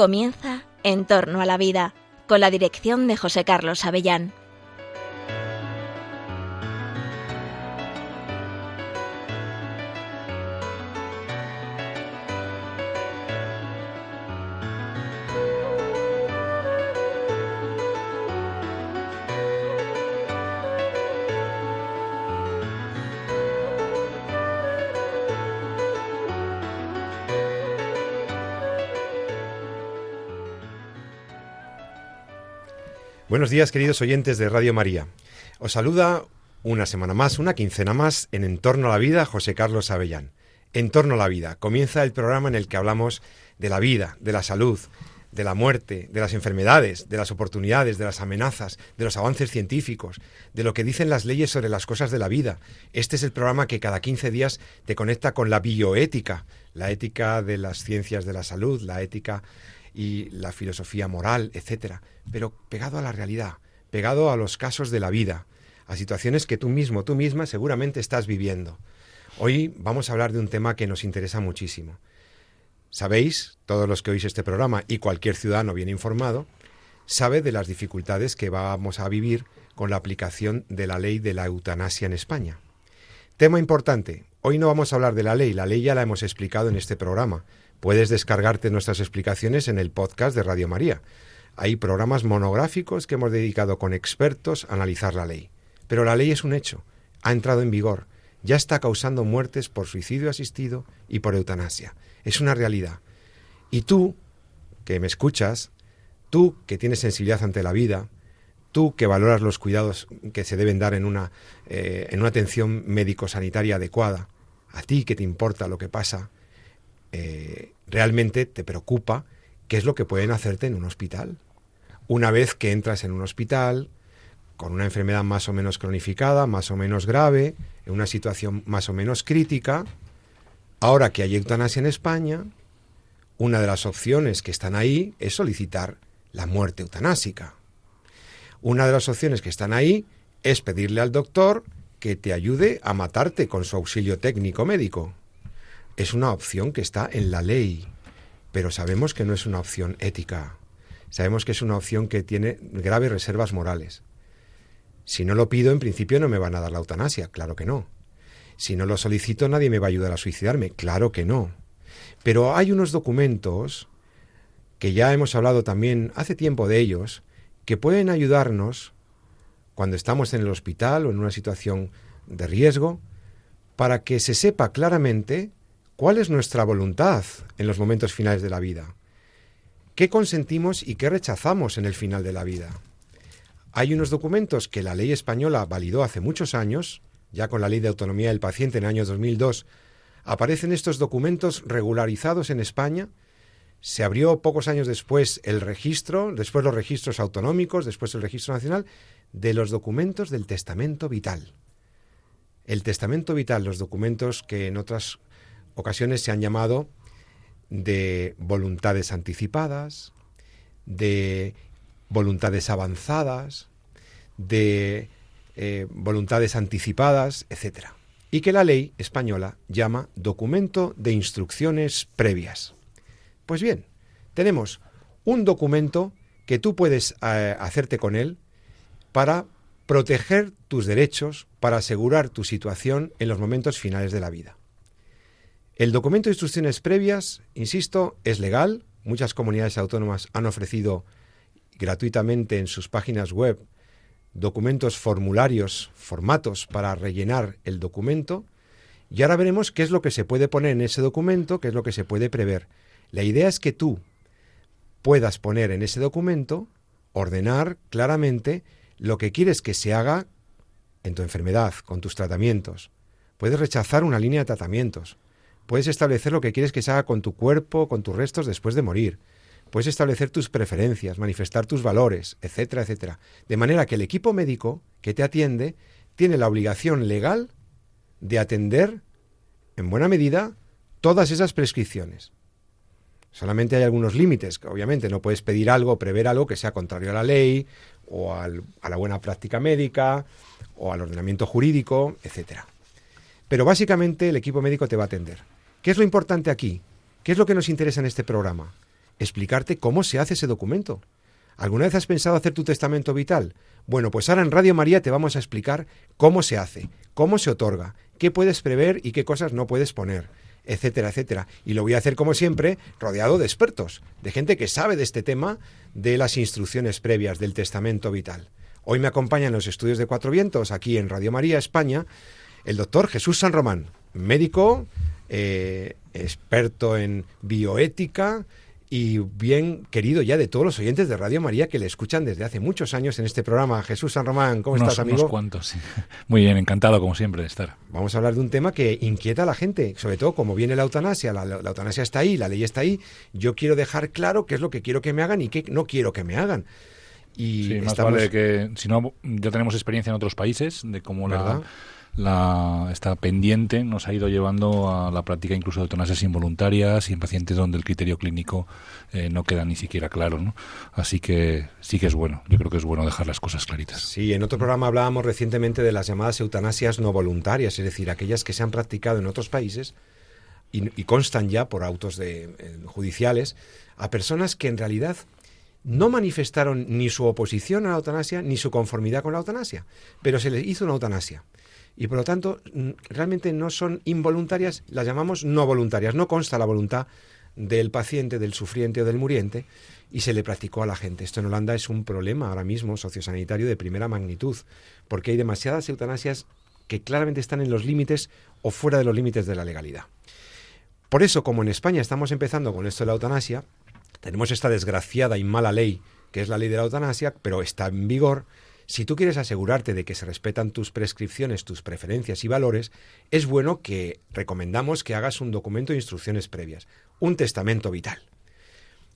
Comienza En torno a la vida, con la dirección de José Carlos Avellán. Buenos días, queridos oyentes de Radio María. Os saluda una semana más, una quincena más, en Entorno a la Vida, José Carlos Avellán. Entorno a la Vida. Comienza el programa en el que hablamos de la vida, de la salud, de la muerte, de las enfermedades, de las oportunidades, de las amenazas, de los avances científicos, de lo que dicen las leyes sobre las cosas de la vida. Este es el programa que cada 15 días te conecta con la bioética, la ética de las ciencias de la salud, la ética y la filosofía moral, etcétera, pero pegado a la realidad, pegado a los casos de la vida, a situaciones que tú mismo, tú misma seguramente estás viviendo. Hoy vamos a hablar de un tema que nos interesa muchísimo. Sabéis, todos los que oís este programa y cualquier ciudadano bien informado, sabe de las dificultades que vamos a vivir con la aplicación de la ley de la eutanasia en España. Tema importante. Hoy no vamos a hablar de la ley, la ley ya la hemos explicado en este programa, Puedes descargarte nuestras explicaciones en el podcast de Radio María. Hay programas monográficos que hemos dedicado con expertos a analizar la ley. Pero la ley es un hecho, ha entrado en vigor, ya está causando muertes por suicidio asistido y por eutanasia. Es una realidad. Y tú, que me escuchas, tú que tienes sensibilidad ante la vida, tú que valoras los cuidados que se deben dar en una, eh, en una atención médico-sanitaria adecuada, a ti que te importa lo que pasa, eh, realmente te preocupa qué es lo que pueden hacerte en un hospital. Una vez que entras en un hospital con una enfermedad más o menos cronificada, más o menos grave, en una situación más o menos crítica, ahora que hay eutanasia en España, una de las opciones que están ahí es solicitar la muerte eutanásica. Una de las opciones que están ahí es pedirle al doctor que te ayude a matarte con su auxilio técnico médico es una opción que está en la ley, pero sabemos que no es una opción ética. Sabemos que es una opción que tiene graves reservas morales. Si no lo pido, en principio no me van a dar la eutanasia, claro que no. Si no lo solicito, nadie me va a ayudar a suicidarme, claro que no. Pero hay unos documentos, que ya hemos hablado también hace tiempo de ellos, que pueden ayudarnos cuando estamos en el hospital o en una situación de riesgo, para que se sepa claramente ¿Cuál es nuestra voluntad en los momentos finales de la vida? ¿Qué consentimos y qué rechazamos en el final de la vida? Hay unos documentos que la ley española validó hace muchos años, ya con la ley de autonomía del paciente en el año 2002, aparecen estos documentos regularizados en España. Se abrió pocos años después el registro, después los registros autonómicos, después el registro nacional, de los documentos del testamento vital. El testamento vital, los documentos que en otras ocasiones se han llamado de voluntades anticipadas, de voluntades avanzadas, de eh, voluntades anticipadas, etc. Y que la ley española llama documento de instrucciones previas. Pues bien, tenemos un documento que tú puedes eh, hacerte con él para proteger tus derechos, para asegurar tu situación en los momentos finales de la vida. El documento de instrucciones previas, insisto, es legal. Muchas comunidades autónomas han ofrecido gratuitamente en sus páginas web documentos, formularios, formatos para rellenar el documento. Y ahora veremos qué es lo que se puede poner en ese documento, qué es lo que se puede prever. La idea es que tú puedas poner en ese documento, ordenar claramente lo que quieres que se haga en tu enfermedad, con tus tratamientos. Puedes rechazar una línea de tratamientos. Puedes establecer lo que quieres que se haga con tu cuerpo, con tus restos después de morir. Puedes establecer tus preferencias, manifestar tus valores, etcétera, etcétera. De manera que el equipo médico que te atiende tiene la obligación legal de atender, en buena medida, todas esas prescripciones. Solamente hay algunos límites, obviamente no puedes pedir algo, prever algo que sea contrario a la ley, o a la buena práctica médica, o al ordenamiento jurídico, etcétera. Pero básicamente el equipo médico te va a atender. ¿Qué es lo importante aquí? ¿Qué es lo que nos interesa en este programa? explicarte cómo se hace ese documento. ¿Alguna vez has pensado hacer tu testamento vital? Bueno, pues ahora en Radio María te vamos a explicar cómo se hace, cómo se otorga, qué puedes prever y qué cosas no puedes poner, etcétera, etcétera. Y lo voy a hacer como siempre, rodeado de expertos, de gente que sabe de este tema de las instrucciones previas del testamento vital. Hoy me acompaña en los estudios de Cuatro Vientos, aquí en Radio María España, el doctor Jesús San Román, médico, eh, experto en bioética, y bien querido ya de todos los oyentes de Radio María que le escuchan desde hace muchos años en este programa. Jesús San Román, ¿cómo estás, amigo? Unos cuantos, Muy bien, encantado como siempre de estar. Vamos a hablar de un tema que inquieta a la gente, sobre todo como viene la eutanasia, la, eutanasia está ahí, la ley está ahí, yo quiero dejar claro qué es lo que quiero que me hagan y qué no quiero que me hagan. Y sí, más vale que, si no, ya tenemos experiencia en otros países de cómo la la, esta pendiente nos ha ido llevando a la práctica incluso de eutanasias involuntarias y en pacientes donde el criterio clínico eh, no queda ni siquiera claro. ¿no? Así que sí que es bueno, yo creo que es bueno dejar las cosas claritas. Sí, en otro programa hablábamos recientemente de las llamadas eutanasias no voluntarias, es decir, aquellas que se han practicado en otros países y, constan ya por autos de, eh, judiciales a personas que en realidad no manifestaron ni su oposición a la eutanasia ni su conformidad con la eutanasia, pero se les hizo una eutanasia y por lo tanto realmente no son involuntarias, las llamamos no voluntarias, no consta la voluntad del paciente, del sufriente o del muriente y se le practicó a la gente. Esto en Holanda es un problema ahora mismo sociosanitario de primera magnitud, porque hay demasiadas eutanasias que claramente están en los límites o fuera de los límites de la legalidad. Por eso, como en España estamos empezando con esto de la eutanasia, tenemos esta desgraciada y mala ley, que es la ley de la eutanasia, pero está en vigor, si tú quieres asegurarte de que se respetan tus prescripciones, tus preferencias y valores, es bueno que recomendamos que hagas un documento de instrucciones previas, un testamento vital.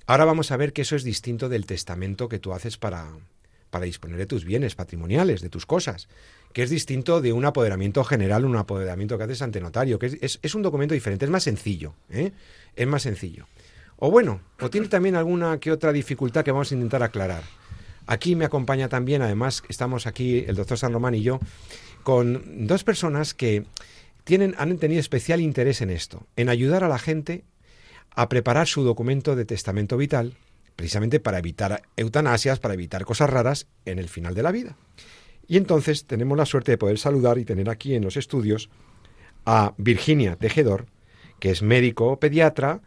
Ahora vamos a ver que eso es distinto del testamento que tú haces para, para disponer de tus bienes patrimoniales, de tus cosas, que es distinto de un apoderamiento general, un apoderamiento que haces ante notario, que es, es, un documento diferente, es más sencillo, ¿eh? es más sencillo. O bueno, o tiene también alguna que otra dificultad que vamos a intentar aclarar. Aquí me acompaña también, además, estamos aquí, el doctor San Román y yo, con dos personas que tienen, han tenido especial interés en esto, en ayudar a la gente a preparar su documento de testamento vital, precisamente para evitar eutanasias, para evitar cosas raras en el final de la vida. Y entonces tenemos la suerte de poder saludar y tener aquí en los estudios a Virginia Tejedor, que es médico pediatra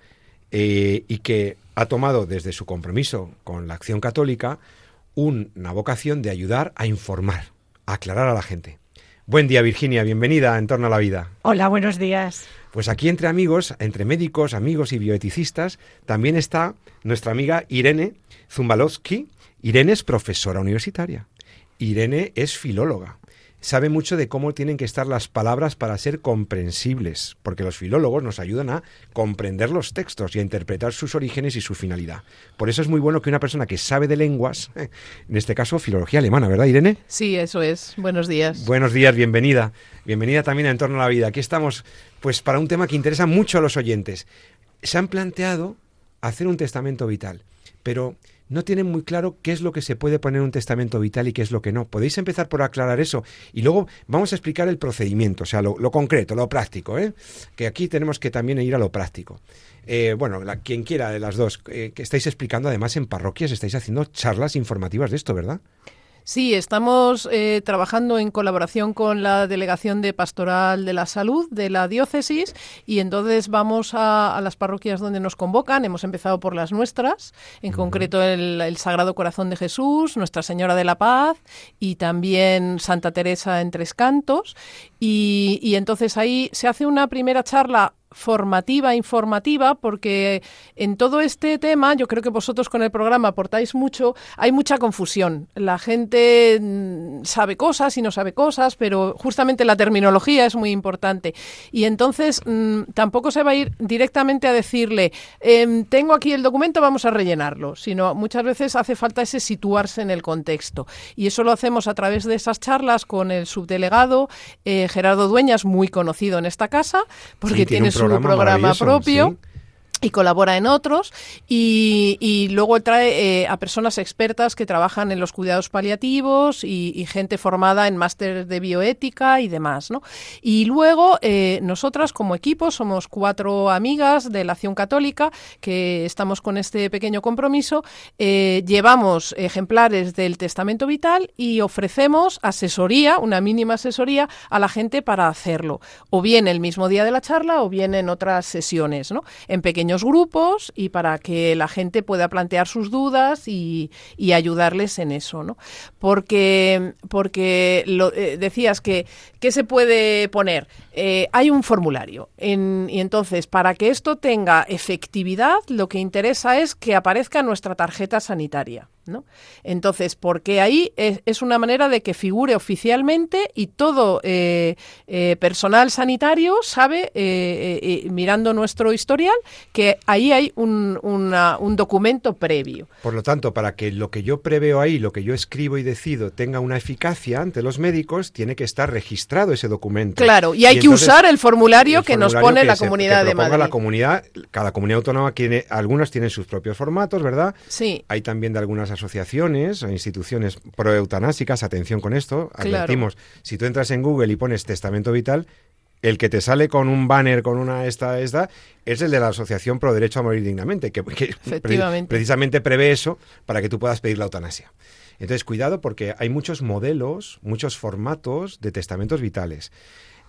eh, y que ha tomado desde su compromiso con la acción católica una vocación de ayudar a informar, a aclarar a la gente. Buen día, Virginia, bienvenida a En torno a la vida. Hola, buenos días. Pues aquí entre amigos, entre médicos, amigos y bioeticistas, también está nuestra amiga Irene Zumbalowski. Irene es profesora universitaria. Irene es filóloga sabe mucho de cómo tienen que estar las palabras para ser comprensibles, porque los filólogos nos ayudan a comprender los textos y a interpretar sus orígenes y su finalidad. Por eso es muy bueno que una persona que sabe de lenguas, en este caso filología alemana, ¿verdad, Irene? Sí, eso es. Buenos días. Buenos días, bienvenida. Bienvenida también a Entorno a la Vida. Aquí estamos, pues, para un tema que interesa mucho a los oyentes. Se han planteado hacer un testamento vital, pero no tienen muy claro qué es lo que se puede poner en un testamento vital y qué es lo que no. Podéis empezar por aclarar eso y luego vamos a explicar el procedimiento, o sea, lo, concreto, lo práctico, ¿eh? que aquí tenemos que también ir a lo práctico. Eh, bueno, quien quiera de las dos, eh, que estáis explicando además en parroquias, estáis haciendo charlas informativas de esto, ¿verdad? Sí, estamos eh, trabajando en colaboración con la Delegación de Pastoral de la Salud de la diócesis y entonces vamos a, las parroquias donde nos convocan. Hemos empezado por las nuestras, en concreto el, Sagrado Corazón de Jesús, Nuestra Señora de la Paz y también Santa Teresa en Tres Cantos. Y, y entonces ahí se hace una primera charla formativa, informativa, porque en todo este tema, yo creo que vosotros con el programa aportáis mucho, hay mucha confusión. La gente mm, sabe cosas y no sabe cosas, pero justamente la terminología es muy importante. Y entonces mm, tampoco se va a ir directamente a decirle, em, tengo aquí el documento, vamos a rellenarlo, sino muchas veces hace falta ese situarse en el contexto. Y eso lo hacemos a través de esas charlas con el subdelegado eh, Gerardo Dueñas, muy conocido en esta casa, porque tiene su programa, propio. Y colabora en otros y, luego trae eh, a personas expertas que trabajan en los cuidados paliativos y, gente formada en máster de bioética y demás. ¿no? Y luego eh, nosotras como equipo somos cuatro amigas de la Acción Católica que estamos con este pequeño compromiso, eh, llevamos ejemplares del Testamento Vital y ofrecemos asesoría, una mínima asesoría a la gente para hacerlo, o bien el mismo día de la charla o bien en otras sesiones, ¿no? en pequeños grupos y para que la gente pueda plantear sus dudas y, ayudarles en eso, ¿no? Porque, porque lo, eh, decías que, ¿qué se puede poner? Eh, hay un formulario y entonces para que esto tenga efectividad lo que interesa es que aparezca nuestra tarjeta sanitaria. ¿No? Entonces, porque ahí es, una manera de que figure oficialmente y todo eh, eh, personal sanitario sabe, eh, mirando nuestro historial, que ahí hay un, un, documento previo. Por lo tanto, para que lo que yo preveo ahí, lo que yo escribo y decido, tenga una eficacia ante los médicos, tiene que estar registrado ese documento. Claro, y hay que usar el formulario que nos pone la Comunidad de Madrid. La comunidad, cada comunidad autónoma tiene, algunas tienen sus propios formatos, ¿verdad? Sí. Hay también de algunas asociaciones o instituciones proeutanásicas, atención con esto, advertimos, si tú entras en Google y pones testamento vital, el que te sale con un banner con una esta, esta, es el de la Asociación Pro Derecho a Morir Dignamente, que, precisamente prevé eso para que tú puedas pedir la eutanasia. Entonces, cuidado porque hay muchos modelos, muchos formatos de testamentos vitales.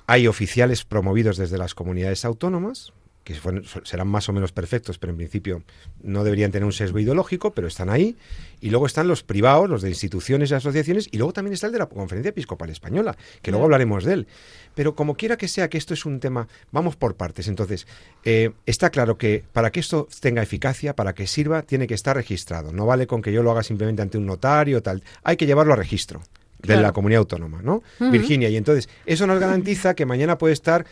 Hay oficiales promovidos desde las comunidades autónomas, que serán más o menos perfectos, pero en principio no deberían tener un sesgo ideológico, pero están ahí. Y luego están los privados, los de instituciones y asociaciones, y luego también está el de la Conferencia Episcopal Española, que luego hablaremos de él. Pero como quiera que sea que esto es un tema, vamos por partes. Entonces, eh, está claro que para que esto tenga eficacia, para que sirva, tiene que estar registrado. No vale con que yo lo haga simplemente ante un notario, tal. Hay que llevarlo a registro de la comunidad autónoma, ¿no? Virginia. Y entonces, eso nos garantiza que mañana puede estar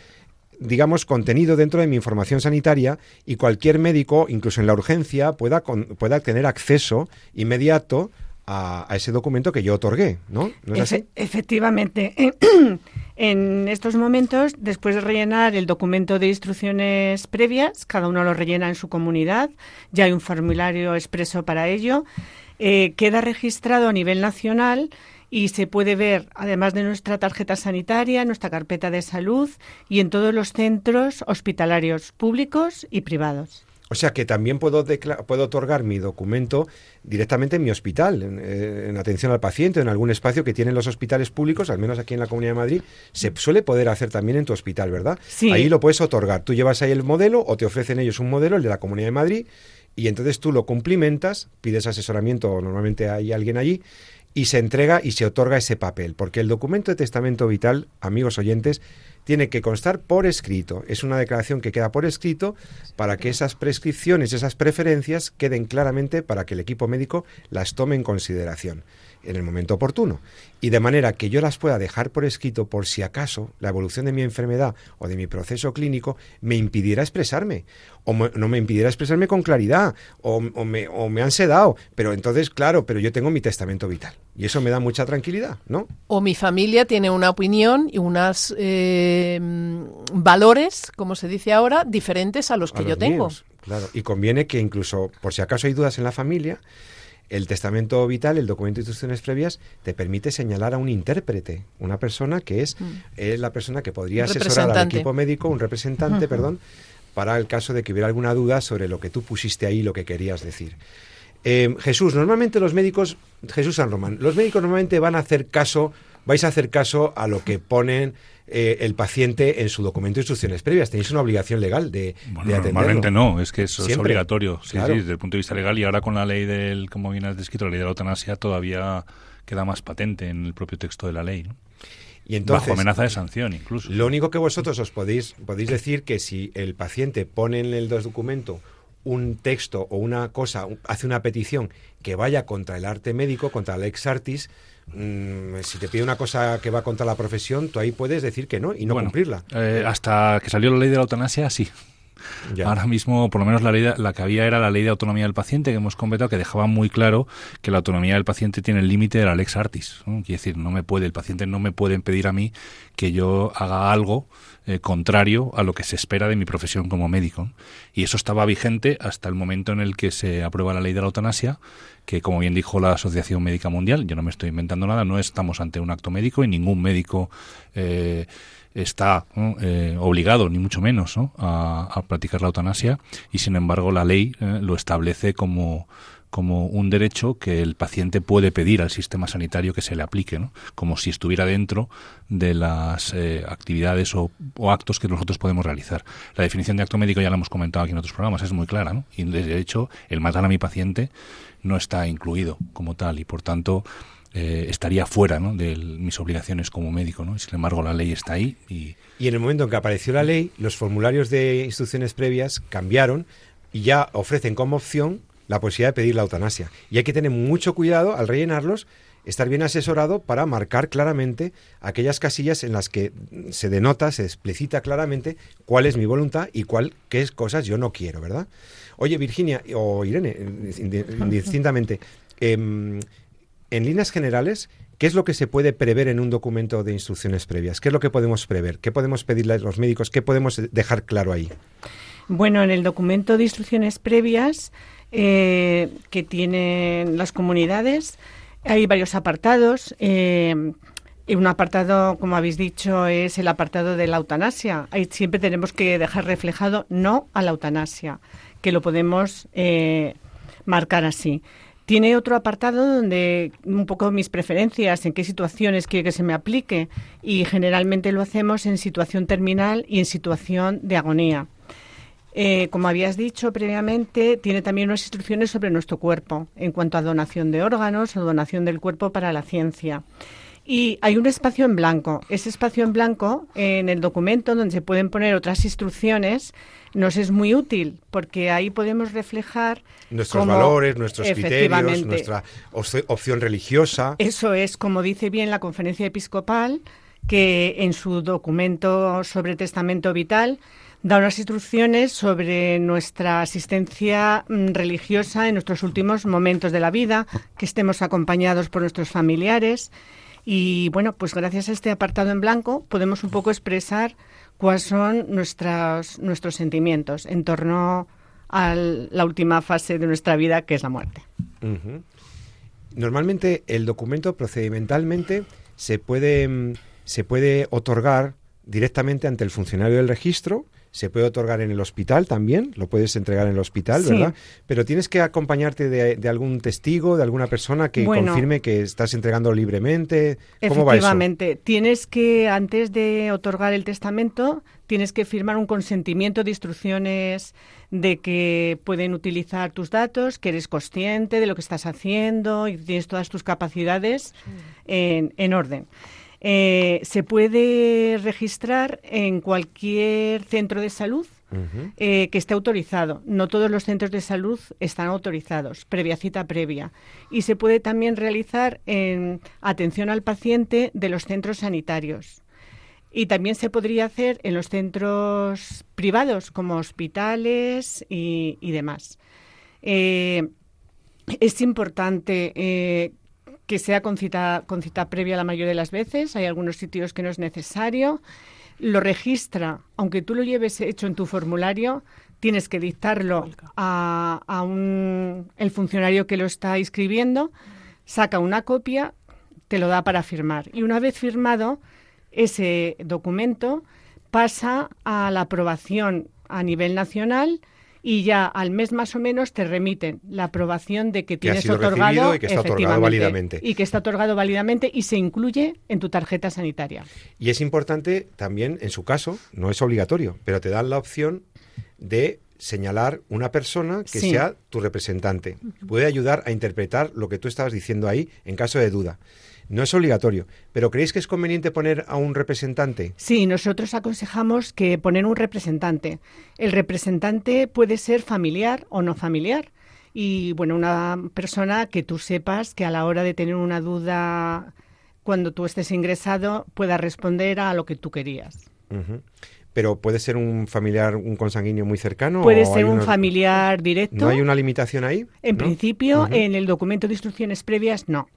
digamos, contenido dentro de mi información sanitaria y cualquier médico, incluso en la urgencia, pueda, pueda tener acceso inmediato a, ese documento que yo otorgué, ¿no? Efectivamente. en estos momentos, después de rellenar el documento de instrucciones previas, cada uno lo rellena en su comunidad, ya hay un formulario expreso para ello, eh, queda registrado a nivel nacional y se puede ver, además de nuestra tarjeta sanitaria, nuestra carpeta de salud y en todos los centros hospitalarios públicos y privados. O sea que también puedo, puedo otorgar mi documento directamente en mi hospital, eh, en, atención al paciente, en algún espacio que tienen los hospitales públicos, al menos aquí en la Comunidad de Madrid, se suele poder hacer también en tu hospital, ¿verdad? Sí. Ahí lo puedes otorgar. Tú llevas ahí el modelo o te ofrecen ellos un modelo, el de la Comunidad de Madrid, y entonces tú lo cumplimentas, pides asesoramiento normalmente hay alguien allí y se entrega y se otorga ese papel, porque el documento de testamento vital, amigos oyentes, tiene que constar por escrito. Es una declaración que queda por escrito para que esas prescripciones, esas preferencias queden claramente para que el equipo médico las tome en consideración en el momento oportuno. Y de manera que yo las pueda dejar por escrito por si acaso la evolución de mi enfermedad o de mi proceso clínico me impidiera expresarme, o no me impidiera expresarme con claridad, o, me, o me han sedado. Pero entonces, claro, pero yo tengo mi testamento vital. Y eso me da mucha tranquilidad, ¿no? O mi familia tiene una opinión y unos eh, valores, como se dice ahora, diferentes a los que yo tengo. Claro, y conviene que incluso, por si acaso hay dudas en la familia, el testamento vital, el documento de instrucciones previas, te permite señalar a un intérprete, una persona que es, mm. la persona que podría asesorar al equipo médico, un representante, perdón, para el caso de que hubiera alguna duda sobre lo que tú pusiste ahí, lo que querías decir. Eh, Jesús, normalmente los médicos, Jesús San Román, los médicos normalmente van a hacer caso, vais a hacer caso a lo que ponen eh, el paciente en su documento de instrucciones previas. Tenéis una obligación legal de, bueno, Normalmente no, es que eso es obligatorio, sí, sí, desde el punto de vista legal y ahora con la ley del, como bien has descrito, la ley de la eutanasia todavía queda más patente en el propio texto de la ley. Y entonces, Bajo amenaza de sanción, incluso. Lo único que vosotros os podéis, podéis decir que si el paciente pone en el documento un texto o una cosa, hace una petición que vaya contra el arte médico, contra el ex artis, Mm, si te pide una cosa que va contra la profesión, tú ahí puedes decir que no y no cumplirla. Eh, hasta que salió la ley de la eutanasia, sí. Ahora mismo, por lo menos la ley, la que había era la ley de autonomía del paciente que hemos completado, que dejaba muy claro que la autonomía del paciente tiene el límite de la lex artis. Quiere decir, no me puede, el paciente no me puede impedir a mí que yo haga algo eh, contrario a lo que se espera de mi profesión como médico. Y eso estaba vigente hasta el momento en el que se aprueba la ley de la eutanasia, que como bien dijo la Asociación Médica Mundial, yo no me estoy inventando nada, no estamos ante un acto médico y ningún médico eh, está eh, obligado, ni mucho menos, a, practicar la eutanasia y sin embargo la ley eh, lo establece como, como un derecho que el paciente puede pedir al sistema sanitario que se le aplique, ¿no? como si estuviera dentro de las eh, actividades o, actos que nosotros podemos realizar. La definición de acto médico ya la hemos comentado aquí en otros programas, es muy clara, ¿no? y de hecho el matar a mi paciente no está incluido como tal y por tanto eh, estaría fuera de mis obligaciones como médico. ¿no? Sin embargo, la ley está ahí. Y... y en el momento en que apareció la ley, los formularios de instrucciones previas cambiaron y ya ofrecen como opción la posibilidad de pedir la eutanasia. Y hay que tener mucho cuidado al rellenarlos, estar bien asesorado para marcar claramente aquellas casillas en las que se denota, se explicita claramente cuál es mi voluntad y cuál, qué cosas yo no quiero, ¿verdad? Oye, Virginia o Irene, indistintamente, eh, en líneas generales, ¿qué es lo que se puede prever en un documento de instrucciones previas? ¿Qué es lo que podemos prever? ¿Qué podemos pedirle a los médicos? ¿Qué podemos dejar claro ahí? Bueno, en el documento de instrucciones previas eh, que tienen las comunidades hay varios apartados. Eh, un apartado, como habéis dicho, es el apartado de la eutanasia. Ahí siempre tenemos que dejar reflejado no a la eutanasia, que lo podemos eh, marcar así. Tiene otro apartado donde un poco mis preferencias, en qué situaciones quiere que se me aplique y generalmente lo hacemos en situación terminal y en situación de agonía. Eh, como habías dicho previamente, tiene también unas instrucciones sobre nuestro cuerpo en cuanto a donación de órganos o donación del cuerpo para la ciencia. Y hay un espacio en blanco. Ese espacio en blanco, en el documento donde se pueden poner otras instrucciones, nos es muy útil porque ahí podemos reflejar nuestros valores, nuestros criterios, nuestra opción religiosa. Eso es, como dice bien la conferencia episcopal, que en su documento sobre testamento vital da unas instrucciones sobre nuestra asistencia mm, religiosa en nuestros últimos momentos de la vida, que estemos acompañados por nuestros familiares y bueno, pues gracias a este apartado en blanco podemos un poco expresar cuáles son nuestros, nuestros sentimientos en torno a la última fase de nuestra vida, que es la muerte. Normalmente el documento procedimentalmente se puede, mm, se puede otorgar directamente ante el funcionario del registro se puede otorgar en el hospital también, lo puedes entregar en el hospital, ¿verdad? Pero tienes que acompañarte de, algún testigo, de alguna persona que confirme que estás entregando libremente. ¿Cómo va eso? Efectivamente, tienes que, antes de otorgar el testamento, tienes que firmar un consentimiento de instrucciones de que pueden utilizar tus datos, que eres consciente de lo que estás haciendo y tienes todas tus capacidades en, en orden. Eh, se puede registrar en cualquier centro de salud eh, que esté autorizado. No todos los centros de salud están autorizados, previa cita previa. Y se puede también realizar en atención al paciente de los centros sanitarios. Y también se podría hacer en los centros privados, como hospitales y, demás. Eh, es importante que sea con cita, con cita previa la mayoría de las veces. Hay algunos sitios que no es necesario. Lo registra, aunque tú lo lleves hecho en tu formulario, tienes que dictarlo a, a un, el funcionario que lo está escribiendo, saca una copia, te lo da para firmar. Y una vez firmado, ese documento pasa a la aprobación a nivel nacional y ya al mes más o menos te remiten la aprobación de que tienes otorgado y que está otorgado válidamente. Y que está otorgado válidamente y se incluye en tu tarjeta sanitaria. Y es importante también, en su caso, no es obligatorio, pero te dan la opción de señalar una persona que sea tu representante. Puede ayudar a interpretar lo que tú estabas diciendo ahí en caso de duda. No es obligatorio, pero ¿creéis que es conveniente poner a un representante? Sí, nosotros aconsejamos que poner un representante. El representante puede ser familiar o no familiar. Y bueno, una persona que tú sepas que a la hora de tener una duda cuando tú estés ingresado pueda responder a lo que tú querías. pero puede ser un familiar, un consanguíneo muy cercano. Puede ser un familiar directo. ¿No hay una limitación ahí? En principio, en el documento de instrucciones previas, no.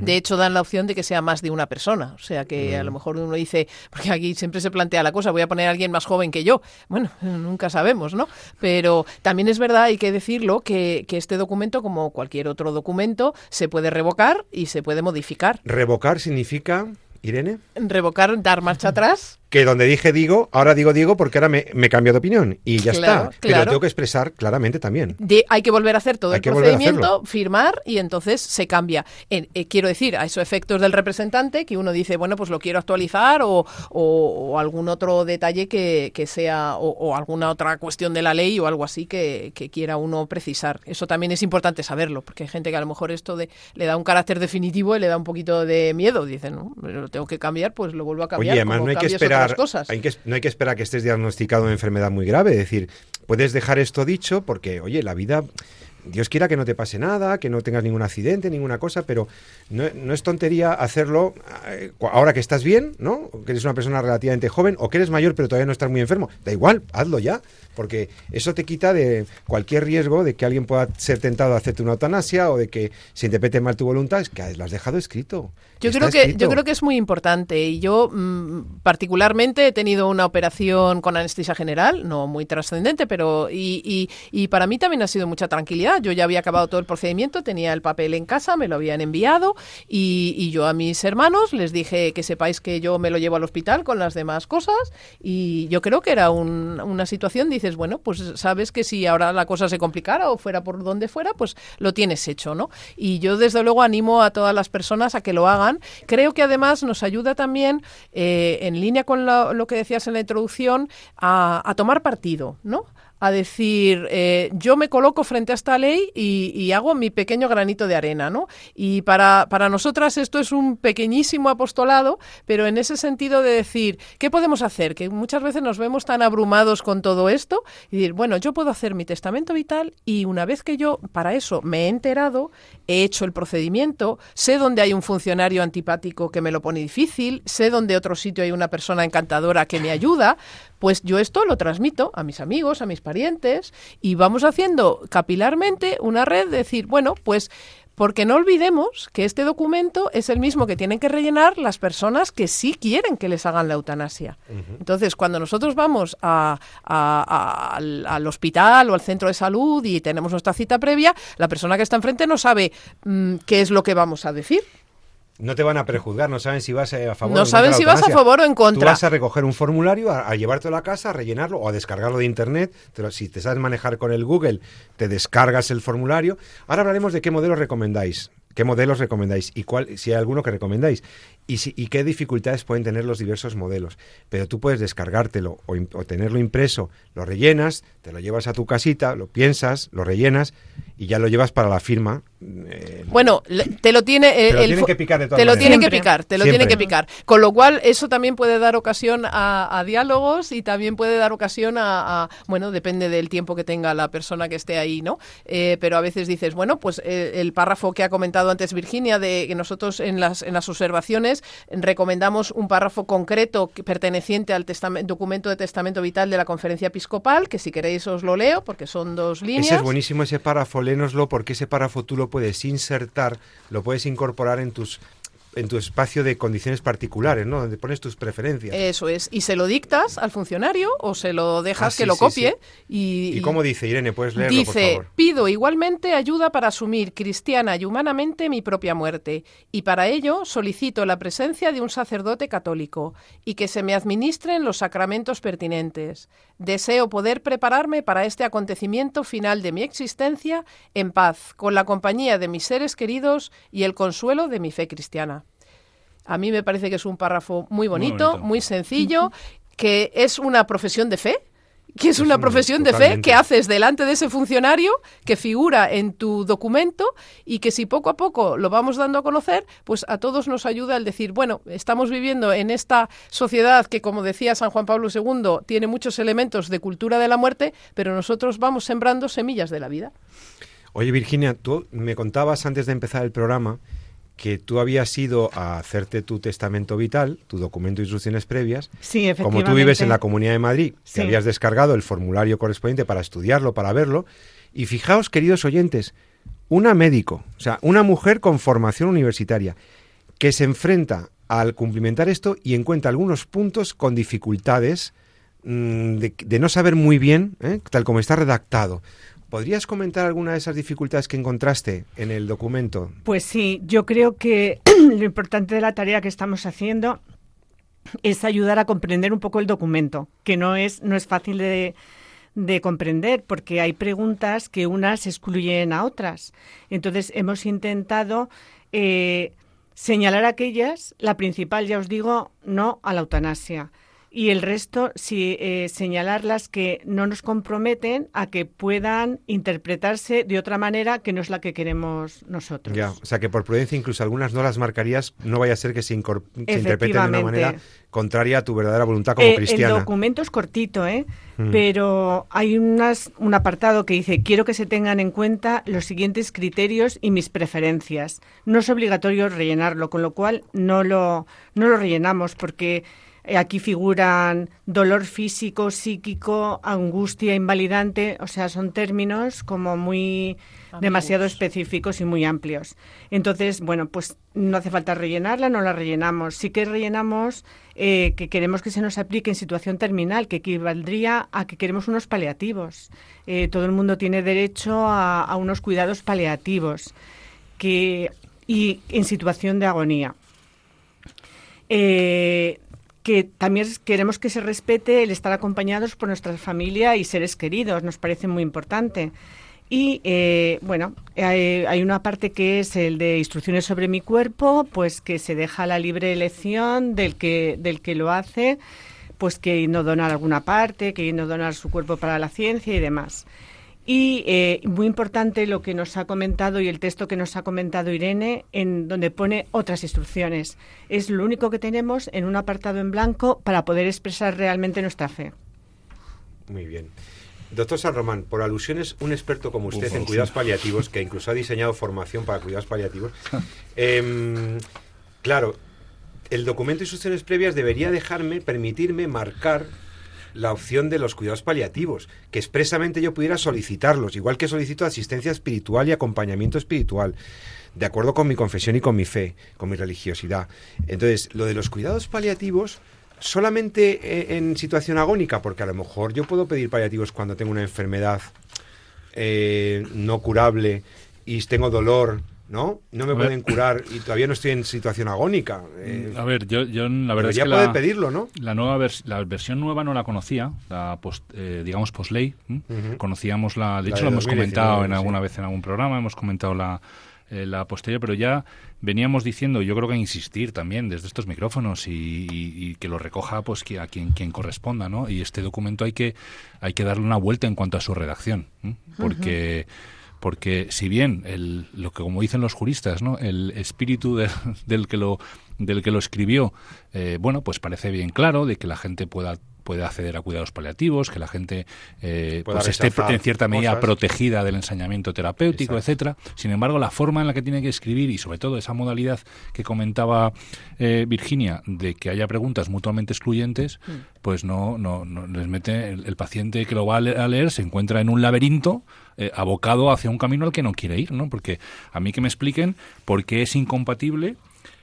De hecho, dan la opción de que sea más de una persona. O sea, que a lo mejor uno dice, porque aquí siempre se plantea la cosa, voy a poner a alguien más joven que yo. Bueno, nunca sabemos, ¿no? Pero también es verdad, hay que decirlo, que, que este documento, como cualquier otro documento, se puede revocar y se puede modificar. ¿Revocar significa, Irene? Revocar, dar marcha atrás que donde dije digo, ahora digo digo porque ahora me, me cambio de opinión y ya está. Pero tengo que expresar claramente también. hay que volver a hacer todo el procedimiento, firmar y entonces se cambia. Eh, quiero decir, a esos efectos del representante que uno dice, bueno, pues lo quiero actualizar o, o, algún otro detalle que, que sea o, alguna otra cuestión de la ley o algo así que, que, quiera uno precisar. Eso también es importante saberlo porque hay gente que a lo mejor esto de, le da un carácter definitivo y le da un poquito de miedo. Dicen, no, lo tengo que cambiar, pues lo vuelvo a cambiar. Oye, además no hay que esperar hay que, no hay que esperar a que estés diagnosticado de enfermedad muy grave. Es decir, puedes dejar esto dicho porque, oye, la vida Dios quiera que no te pase nada, que no tengas ningún accidente, ninguna cosa, pero no, es tontería hacerlo eh, ahora que estás bien, ¿no? Que eres una persona relativamente joven o que eres mayor pero todavía no estás muy enfermo. Da igual, hazlo ya, porque eso te quita de cualquier riesgo de que alguien pueda ser tentado a hacerte una eutanasia o de que se interprete mal tu voluntad, es que lo has dejado escrito. Yo creo que yo creo que es muy importante y yo mm, particularmente he tenido una operación con anestesia general, no muy trascendente, pero y, y, y para mí también ha sido mucha tranquilidad yo ya había acabado todo el procedimiento, tenía el papel en casa, me lo habían enviado y, yo a mis hermanos les dije que sepáis que yo me lo llevo al hospital con las demás cosas y yo creo que era una situación, dices, bueno, pues sabes que si ahora la cosa se complicara o fuera por donde fuera, pues lo tienes hecho, ¿no? Y yo desde luego animo a todas las personas a que lo hagan. Creo que además nos ayuda también, eh, en línea con lo, que decías en la introducción, a, a tomar partido, ¿no? A decir, eh, yo me coloco frente a esta ley y, hago mi pequeño granito de arena, ¿no? Y para, para nosotras esto es un pequeñísimo apostolado, pero en ese sentido de decir, ¿qué podemos hacer? Que muchas veces nos vemos tan abrumados con todo esto y decir, bueno, yo puedo hacer mi testamento vital y una vez que yo para eso me he enterado, he hecho el procedimiento, sé dónde hay un funcionario antipático que me lo pone difícil, sé dónde otro sitio hay una persona encantadora que me ayuda, pues yo esto lo transmito a mis amigos, a mis parientes y vamos haciendo capilarmente una red de decir, bueno, pues porque no olvidemos que este documento es el mismo que tienen que rellenar las personas que sí quieren que les hagan la eutanasia. Entonces, cuando nosotros vamos al, hospital o al centro de salud y tenemos nuestra cita previa, la persona que está enfrente no sabe mm, qué es lo que vamos a decir. No te van a prejuzgar, no saben si vas a favor no o saben si vas a favor o en contra. Tú vas a recoger un formulario, a, llevarte a la casa, a rellenarlo o a descargarlo de internet. si te sabes manejar con el Google, te descargas el formulario. Ahora hablaremos de qué modelos recomendáis. ¿Qué modelos recomendáis? Y cuál, si hay alguno que recomendáis. Y, si, y qué dificultades pueden tener los diversos modelos. Pero tú puedes descargártelo o, o tenerlo impreso, lo rellenas, te lo llevas a tu casita, lo piensas, lo rellenas y ya lo llevas para la firma eh, bueno, te lo tiene te lo tienen que picar te lo tienen que picar, te lo tienen que picar. Con lo cual eso también puede dar ocasión a, diálogos y también puede dar ocasión a, bueno, depende del tiempo que tenga la persona que esté ahí, ¿no? Eh, pero a veces dices, bueno, pues eh, el párrafo que ha comentado antes Virginia de que nosotros en las en las observaciones recomendamos un párrafo concreto perteneciente al documento de testamento vital de la Conferencia Episcopal, que si queréis os lo leo porque son dos líneas. Ese es buenísimo ese párrafo, lénoslo porque ese párrafo tú lo puedes insertar, lo puedes incorporar en tus en tu espacio de condiciones particulares, ¿no? Donde pones tus preferencias. Eso es. Y se lo dictas al funcionario o se lo dejas ah, que lo copie. Y, ¿Y, cómo dice, Irene? ¿Puedes leerlo, dice, por favor? pido igualmente ayuda para asumir cristiana y humanamente mi propia muerte. Y para ello solicito la presencia de un sacerdote católico y que se me administren los sacramentos pertinentes. Deseo poder prepararme para este acontecimiento final de mi existencia en paz, con la compañía de mis seres queridos y el consuelo de mi fe cristiana. A mí me parece que es un párrafo muy bonito, muy, sencillo, que es una profesión de fe, que es, una profesión de fe que haces delante de ese funcionario que figura en tu documento y que si poco a poco lo vamos dando a conocer, pues a todos nos ayuda el decir, bueno, estamos viviendo en esta sociedad que, como decía San Juan Pablo II, tiene muchos elementos de cultura de la muerte, pero nosotros vamos sembrando semillas de la vida. Oye, Virginia, tú me contabas antes de empezar el programa que tú habías ido a hacerte tu testamento vital, tu documento de instrucciones previas. Sí, Como tú vives en la Comunidad de Madrid, te habías descargado el formulario correspondiente para estudiarlo, para verlo. Y fijaos, queridos oyentes, una médico, o sea, una mujer con formación universitaria, que se enfrenta al cumplimentar esto y encuentra algunos puntos con dificultades mm, de, no saber muy bien, ¿eh? tal como está redactado. ¿Podrías comentar alguna de esas dificultades que encontraste en el documento? Pues sí, yo creo que lo importante de la tarea que estamos haciendo es ayudar a comprender un poco el documento, que no es, no es fácil de, comprender porque hay preguntas que unas excluyen a otras. Entonces hemos intentado eh, señalar aquellas, la principal, ya os digo, no a la eutanasia y el resto sí eh, señalar las que no nos comprometen a que puedan interpretarse de otra manera que no es la que queremos nosotros. Ya, o sea que por prudencia incluso algunas no las marcarías, no vaya a ser que se, interpreten de una manera contraria a tu verdadera voluntad como eh, cristiana. El documento es cortito, ¿eh? Mm. pero hay unas, un apartado que dice quiero que se tengan en cuenta los siguientes criterios y mis preferencias. No es obligatorio rellenarlo, con lo cual no lo, no lo rellenamos porque aquí figuran dolor físico, psíquico, angustia invalidante, o sea, son términos como muy demasiado específicos y muy amplios. Entonces, bueno, pues no hace falta rellenarla, no la rellenamos. Sí que rellenamos eh, que queremos que se nos aplique en situación terminal, que equivaldría a que queremos unos paliativos. Eh, todo el mundo tiene derecho a, unos cuidados paliativos que, y en situación de agonía. Eh, que también queremos que se respete el estar acompañados por nuestra familia y seres queridos, nos parece muy importante. Y eh, bueno, hay, una parte que es el de instrucciones sobre mi cuerpo, pues que se deja la libre elección del que, del que lo hace, pues que no donar alguna parte, que no donar su cuerpo para la ciencia y demás. Y eh, muy importante lo que nos ha comentado y el texto que nos ha comentado Irene, en donde pone otras instrucciones. Es lo único que tenemos en un apartado en blanco para poder expresar realmente nuestra fe. Muy bien. Doctor San Román, por alusiones, un experto como usted en cuidados paliativos, que incluso ha diseñado formación para cuidados paliativos, em, claro, el documento de instrucciones previas debería dejarme, permitirme marcar la opción de los cuidados paliativos, que expresamente yo pudiera solicitarlos, igual que solicito asistencia espiritual y acompañamiento espiritual, de acuerdo con mi confesión y con mi fe, con mi religiosidad. Entonces, lo de los cuidados paliativos, solamente eh, en situación agónica, porque a lo mejor yo puedo pedir paliativos cuando tengo una enfermedad eh, no curable y tengo dolor ¿no? No me pueden curar y todavía no estoy en situación agónica. Eh, a ver, yo, yo la verdad es que la, pedirlo, ¿no? La nueva la versión nueva no la conocía, la eh, digamos post-ley. Conocíamos la, de hecho lo hemos comentado en alguna vez en algún programa, hemos comentado la eh, la posterior, pero ya veníamos diciendo, yo creo que insistir también desde estos micrófonos y, que lo recoja pues que a quien, quien corresponda, ¿no? Y este documento hay que hay que darle una vuelta en cuanto a su redacción, porque porque si bien el, lo que como dicen los juristas no el espíritu del que lo del que lo escribió eh, bueno pues parece bien claro de que la gente pueda puede acceder a cuidados paliativos, que la gente eh, pues esté en cierta medida protegida del ensañamiento terapéutico, etcétera. Sin embargo, la forma en la que tiene que escribir y sobre todo esa modalidad que comentaba eh, Virginia de que haya preguntas mutuamente excluyentes, mm. pues no, no, les mete el, paciente que lo va a leer, se encuentra en un laberinto eh, abocado hacia un camino al que no quiere ir, ¿no? Porque a mí que me expliquen por qué es incompatible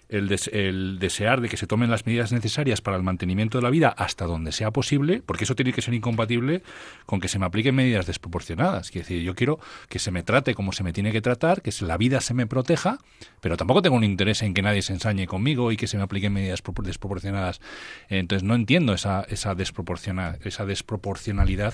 el, desear de que se tomen las medidas necesarias para el mantenimiento de la vida hasta donde sea posible, porque eso tiene que ser incompatible con que se me apliquen medidas desproporcionadas. Quiere decir, yo quiero que se me trate como se me tiene que tratar, que la vida se me proteja, pero tampoco tengo un interés en que nadie se ensañe conmigo y que se me apliquen medidas desproporcionadas. Entonces no entiendo esa, esa, esa desproporcionalidad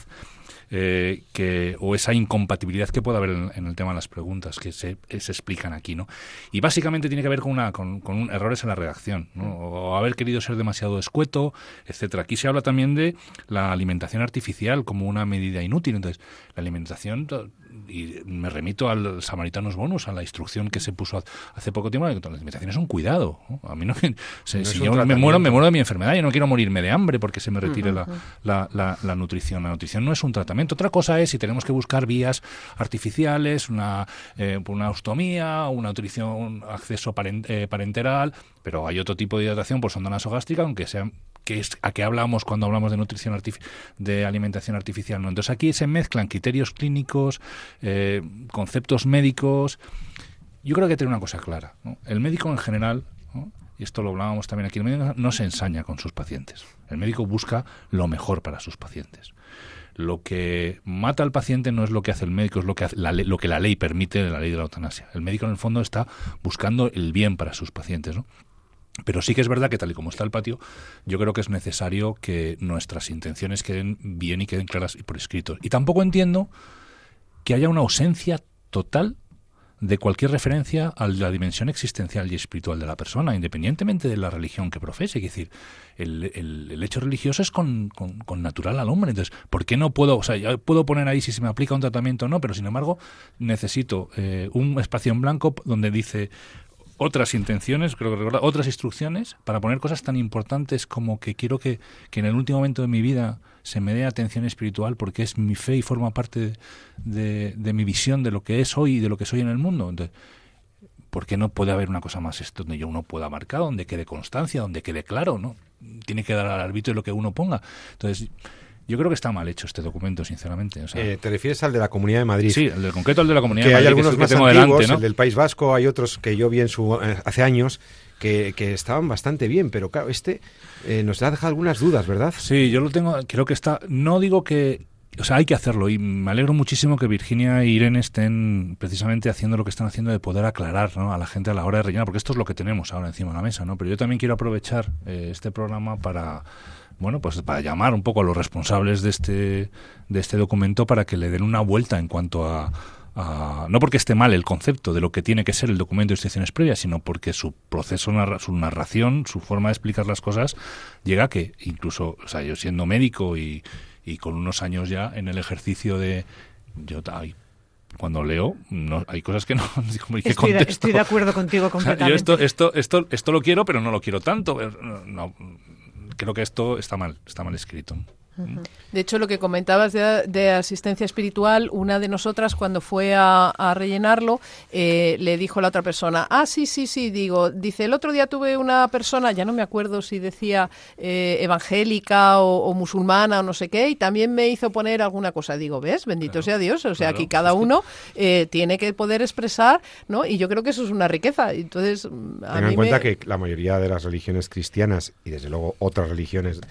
eh, que, o esa incompatibilidad que puede haber en, el tema de las preguntas que se, se, explican aquí. ¿no? Y básicamente tiene que ver con, una, con, con errores en la redacción, ¿no? o haber querido ser demasiado escueto, etcétera. Aquí se habla también de la alimentación artificial como una medida inútil. Entonces, la alimentación y me remito al Samaritanos Bonus, a la instrucción que se puso hace poco tiempo, las alimentaciones son cuidado. A mí no, si yo me muero, me muero de mi enfermedad, yo no quiero morirme de hambre porque se me retire la, la, la, nutrición. La nutrición no es un tratamiento. Otra cosa es si tenemos que buscar vías artificiales, una, eh, una ostomía, una nutrición, un acceso eh, parenteral, pero hay otro tipo de hidratación por sonda nasogástrica, aunque sea que es a qué hablamos cuando hablamos de nutrición de alimentación artificial. ¿no? Entonces aquí se mezclan criterios clínicos, eh, conceptos médicos. Yo creo que hay que tener una cosa clara. El médico en general, y esto lo hablábamos también aquí, el médico no se ensaña con sus pacientes. El médico busca lo mejor para sus pacientes. Lo que mata al paciente no es lo que hace el médico, es lo que, lo que la ley permite, la ley de la eutanasia. El médico en el fondo está buscando el bien para sus pacientes. ¿no? Pero sí que es verdad que tal y como está el patio, yo creo que es necesario que nuestras intenciones queden bien y queden claras y por escrito. Y tampoco entiendo que haya una ausencia total de cualquier referencia a la dimensión existencial y espiritual de la persona, independientemente de la religión que profese. Es decir, el, hecho religioso es con, natural al hombre. Entonces, ¿por qué no puedo, o sea, ya puedo poner ahí si se me aplica un tratamiento o no, pero sin embargo necesito eh, un espacio en blanco donde dice otras intenciones, creo que recordar, otras instrucciones para poner cosas tan importantes como que quiero que, en el último momento de mi vida se me dé atención espiritual porque es mi fe y forma parte de, de, mi visión de lo que es hoy y de lo que soy en el mundo. Entonces, ¿por qué no puede haber una cosa más esto donde yo uno pueda marcar, donde quede constancia, donde quede claro, ¿no? Tiene que dar al arbitrio lo que uno ponga. Entonces, yo creo que está mal hecho este documento, sinceramente. Eh, ¿Te refieres al de la Comunidad de Madrid? Sí, el concreto al de la Comunidad de Madrid. Hay algunos más antiguos, el del País Vasco, hay otros que yo vi en su, eh, hace años que, estaban bastante bien, pero claro, este eh, nos deja algunas dudas, ¿verdad? Sí, yo lo tengo, creo que está, no digo que, o sea, hay que hacerlo y me alegro muchísimo que Virginia e Irene estén precisamente haciendo lo que están haciendo de poder aclarar ¿no? a la gente a la hora de rellenar, porque esto es lo que tenemos ahora encima de la mesa, ¿no? Pero yo también quiero aprovechar este programa para bueno, pues para llamar un poco a los responsables de este, de este documento para que le den una vuelta en cuanto a, no porque esté mal el concepto de lo que tiene que ser el documento de instrucciones previas, sino porque su proceso, su narración, su forma de explicar las cosas llega a que incluso, o sea, yo siendo médico y, y con unos años ya en el ejercicio de yo cuando leo no hay cosas que no estoy, de, estoy, de, acuerdo contigo completamente. yo esto esto esto esto lo quiero pero no lo quiero tanto no, creo que esto está mal, está mal escrito. De hecho, lo que comentabas de, asistencia espiritual, una de nosotras cuando fue a, rellenarlo, eh, le dijo a la otra persona, ah, sí, sí, sí, digo, dice, el otro día tuve una persona, ya no me acuerdo si decía eh, evangélica o, musulmana o no sé qué, y también me hizo poner alguna cosa. Digo, ¿ves? Bendito sea Dios. O sea, aquí cada uno eh, tiene que poder expresar, ¿no? Y yo creo que eso es una riqueza. Entonces, Tengan en cuenta que la mayoría de las religiones cristianas y desde luego otras religiones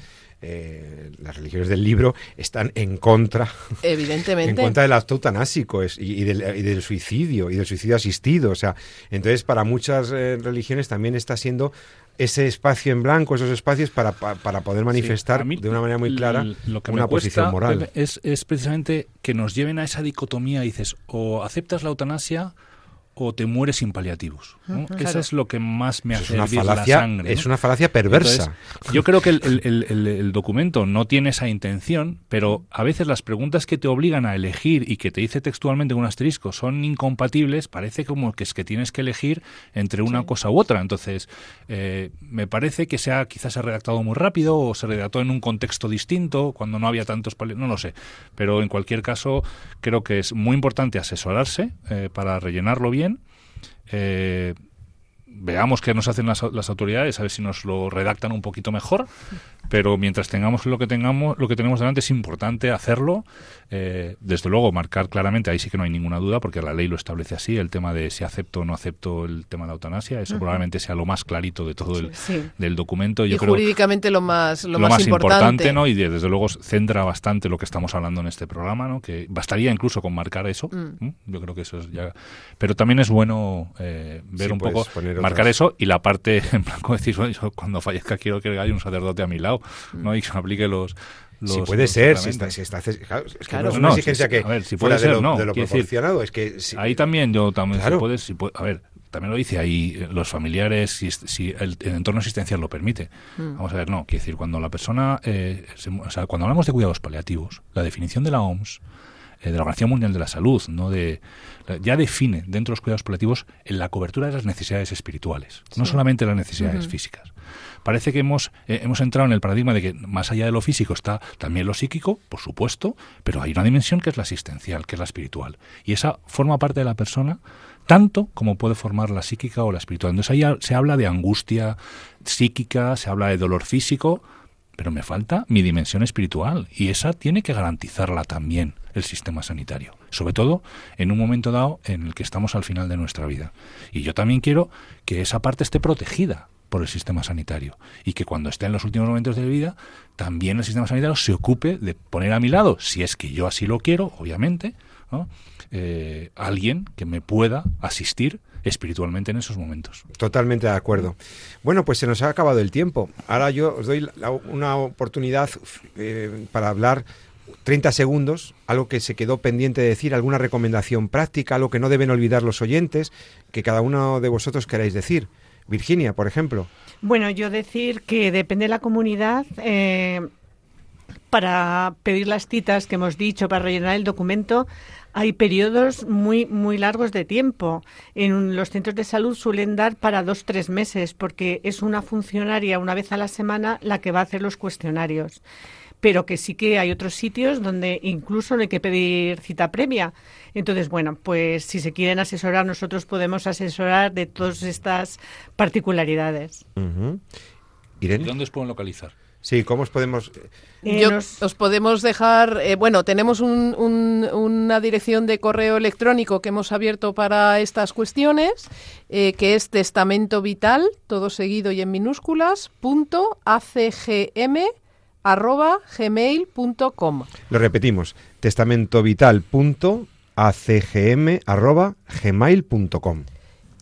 eh, las religiones del libro están en contra evidentemente. en contra del acto eutanásico y, del, suicidio y del suicidio asistido o sea entonces para muchas eh, religiones también está siendo ese espacio en blanco esos espacios para, para, poder manifestar de una manera muy clara lo que una posición moral. Es, es precisamente que nos lleven a esa dicotomía dices o aceptas la eutanasia o te mueres sin paliativos. Eso es lo que más me hace es la sangre. Es una falacia perversa. yo creo que el, documento no tiene esa intención, pero a veces las preguntas que te obligan a elegir y que te dice textualmente un asterisco son incompatibles, parece como que es que tienes que elegir entre una cosa u otra. Entonces, eh, me parece que sea quizás se ha redactado muy rápido o se redactó en un contexto distinto, cuando no había tantos paliativos, no lo sé. Pero en cualquier caso, creo que es muy importante asesorarse eh, para rellenarlo bien eh, veamos qué nos hacen las, las, autoridades, a ver si nos lo redactan un poquito mejor pero mientras tengamos lo que tengamos, lo que tenemos delante es importante hacerlo. Eh, desde luego, marcar claramente, ahí sí que no hay ninguna duda, porque la ley lo establece así, el tema de si acepto o no acepto el tema de la eutanasia, eso probablemente sea lo más clarito de todo el del documento. Yo y jurídicamente lo más, lo, más, importante. ¿no? Y desde luego centra bastante lo que estamos hablando en este programa, ¿no? Que bastaría incluso con marcar eso. Mm. Yo creo que eso es ya. Pero también es bueno eh, ver un poco, marcar eso y la parte, en plan, como decir, cuando fallezca quiero que haya un sacerdote a mi lado ¿no? y que se aplique los, si puede ser, si está, si está claro, es que no es una exigencia que a ver, si puede ser, de lo, de lo proporcionado, es que ahí también yo también claro. puede, si puede, a ver, también lo dice ahí eh, los familiares si, si el, entorno asistencial lo permite. Mm. Vamos a ver, no, quiere decir cuando la persona, eh, o sea, cuando hablamos de cuidados paliativos, la definición de la OMS de la Organización Mundial de la Salud, ¿no? De, ya define dentro de los cuidados paliativos en la cobertura de las necesidades espirituales, no solamente las necesidades físicas. Parece que hemos, eh, hemos entrado en el paradigma de que más allá de lo físico está también lo psíquico, por supuesto, pero hay una dimensión que es la asistencial, que es la espiritual. Y esa forma parte de la persona tanto como puede formar la psíquica o la espiritual. Entonces ahí se habla de angustia psíquica, se habla de dolor físico, pero me falta mi dimensión espiritual y esa tiene que garantizarla también el sistema sanitario, sobre todo en un momento dado en el que estamos al final de nuestra vida. Y yo también quiero que esa parte esté protegida por el sistema sanitario y que cuando esté en los últimos momentos de vida también el sistema sanitario se ocupe de poner a mi lado, si es que yo así lo quiero, obviamente, eh, alguien que me pueda asistir espiritualmente en esos momentos. Totalmente de acuerdo. Bueno, pues se nos ha acabado el tiempo. Ahora yo os doy una oportunidad eh, para hablar 30 segundos, algo que se quedó pendiente de decir, alguna recomendación práctica, algo que no deben olvidar los oyentes, que cada uno de vosotros queráis decir. Virginia, por ejemplo. Bueno, yo decir que depende de la comunidad. Eh, para pedir las citas que hemos dicho, para rellenar el documento, hay periodos muy muy largos de tiempo. En los centros de salud suelen dar para dos tres meses porque es una funcionaria una vez a la semana la que va a hacer los cuestionarios pero que sí que hay otros sitios donde incluso no hay que pedir cita previa. Entonces, bueno, pues si se quieren asesorar, nosotros podemos asesorar de todas estas particularidades. ¿Y dónde os pueden localizar? Sí, ¿cómo os podemos...? Eh, os podemos dejar, eh, bueno, tenemos una dirección de correo electrónico que hemos abierto para estas cuestiones, eh, que es testamento vital, todo seguido y en minúsculas, punto acgm arroba gmail.com. Lo repetimos, testamentovital.acgm arroba gmail.com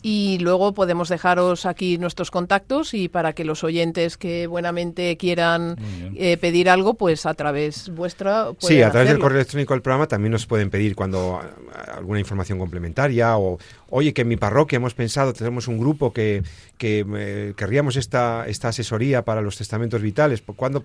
y luego podemos dejaros aquí nuestros contactos y para que los oyentes que buenamente quieran eh, pedir algo, pues a través vuestra. Sí, a través del correo electrónico del programa también nos pueden pedir cuando alguna información complementaria o, oye, que en mi parroquia hemos pensado, tenemos un grupo que, que eh, querríamos esta, esta asesoría para los testamentos vitales. ¿Cuándo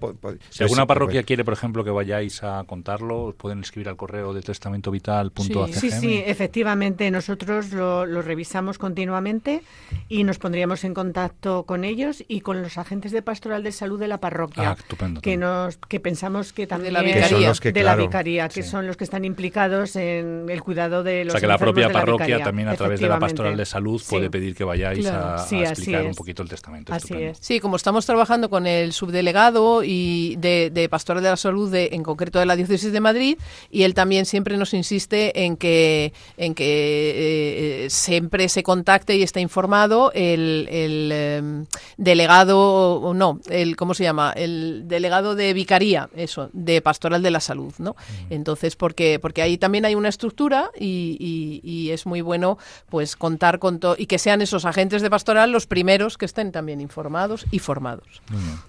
si alguna parroquia quiere, por ejemplo, que vayáis a contarlo, pueden escribir al correo de testamentovital.acgm. Sí, sí, sí, efectivamente, nosotros lo, lo revisamos continuamente y nos pondríamos en contacto con ellos y con los agentes de pastoral de salud de la parroquia. Ah, estupendo, que, nos, que pensamos que también... De la vicaría. Que de la vicaría, que son los que están implicados en el cuidado de los O sea, que la propia parroquia también a través de la pastoral de salud puede pedir que vayáis a, explicar un poquito el testamento. Así es. Sí, como estamos trabajando con el subdelegado y de, pastoral de la salud, de, en concreto de la diócesis de Madrid, y él también siempre nos insiste en que, en que eh, siempre se contacte y esté informado el, em, delegado, no, el, ¿cómo se llama? El delegado de vicaría, eso, de pastoral de la salud, ¿no? Entonces, porque, porque ahí también hay una estructura y, y es muy bueno, pues contar con todo y que sean esos agentes de pastoral los primeros que estén también informados y formados.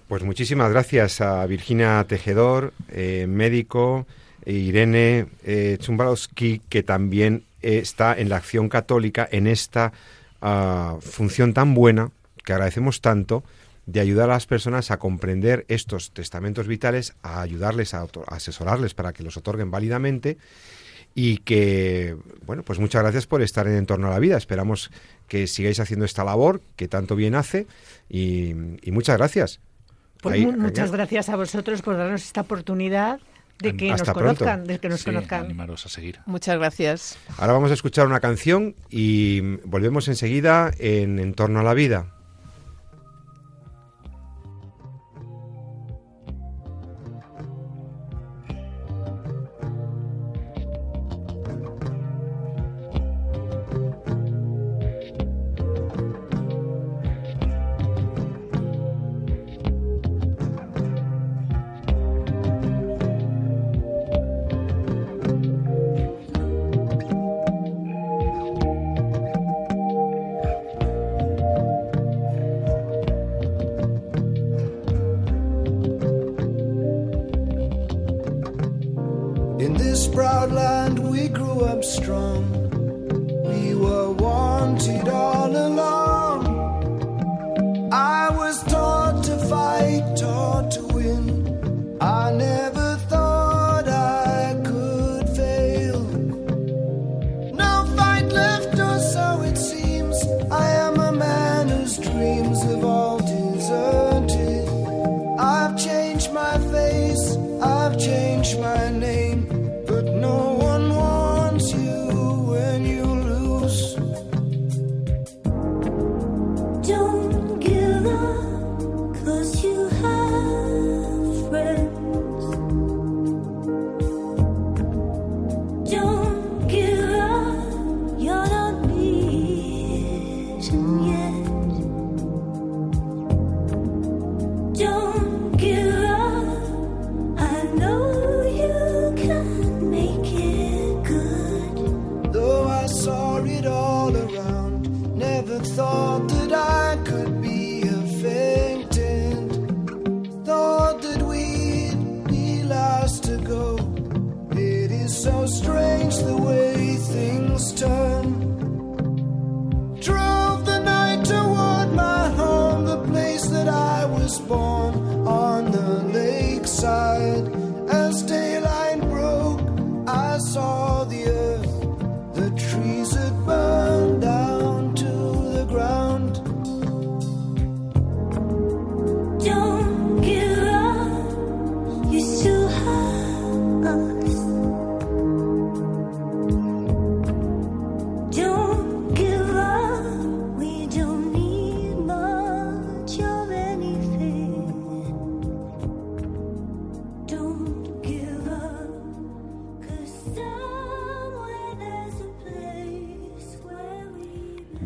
Pues muchísimas gracias a Virginia Tejedor, eh, médico, e Irene eh, Chumbalowski, que también está en la acción católica en esta ah, función tan buena que agradecemos tanto de ayudar a las personas a comprender estos testamentos vitales, a ayudarles a asesorarles para que los otorguen válidamente y que, bueno, pues muchas gracias por estar en Entorno a la Vida. Esperamos que sigáis haciendo esta labor que tanto bien hace y, muchas gracias. Pues muchas gracias a vosotros por darnos esta oportunidad de que nos conozcan, de que nos conozcan. Animaros a seguir. Muchas gracias. Ahora vamos a escuchar una canción y volvemos enseguida en Entorno a la Vida. this proud land we grew up strong. We were wanted all along.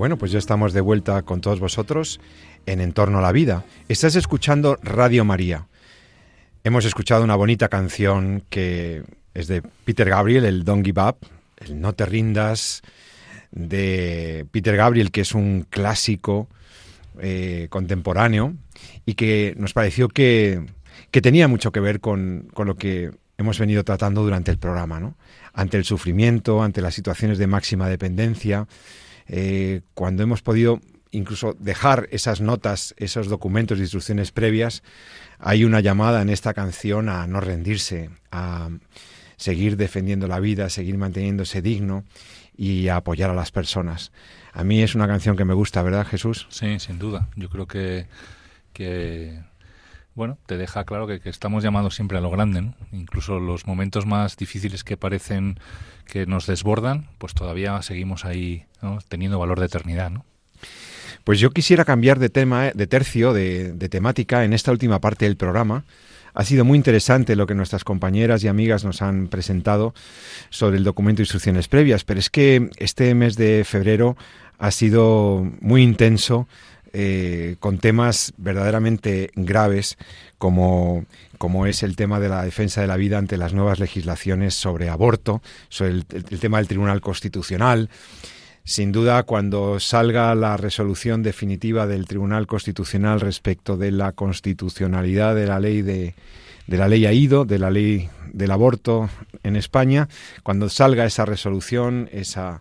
Bueno, pues ya estamos de vuelta con todos vosotros en Entorno a la Vida. Estás escuchando Radio María. Hemos escuchado una bonita canción que es de Peter Gabriel, el Don't Give Up, el No te rindas, de Peter Gabriel, que es un clásico eh, contemporáneo y que nos pareció que, que tenía mucho que ver con, con, lo que hemos venido tratando durante el programa, ¿no? Ante el sufrimiento, ante las situaciones de máxima dependencia, eh, cuando hemos podido incluso dejar esas notas, esos documentos de instrucciones previas, hay una llamada en esta canción a no rendirse, a seguir defendiendo la vida, seguir manteniéndose digno y a apoyar a las personas. A mí es una canción que me gusta, ¿verdad, Jesús? Sí, sin duda. Yo creo que, que bueno, te deja claro que, estamos llamados siempre a lo grande, Incluso los momentos más difíciles que parecen que nos desbordan, pues todavía seguimos ahí teniendo valor de eternidad, ¿no? Pues yo quisiera cambiar de tema, de tercio, de, temática en esta última parte del programa. Ha sido muy interesante lo que nuestras compañeras y amigas nos han presentado sobre el documento de instrucciones previas, pero es que este mes de febrero ha sido muy intenso eh, con temas verdaderamente graves como, como, es el tema de la defensa de la vida ante las nuevas legislaciones sobre aborto, sobre el, tema del Tribunal Constitucional. Sin duda, cuando salga la resolución definitiva del Tribunal Constitucional respecto de la constitucionalidad de la ley de, de la ley AIDO, de la ley del aborto en España, cuando salga esa resolución, esa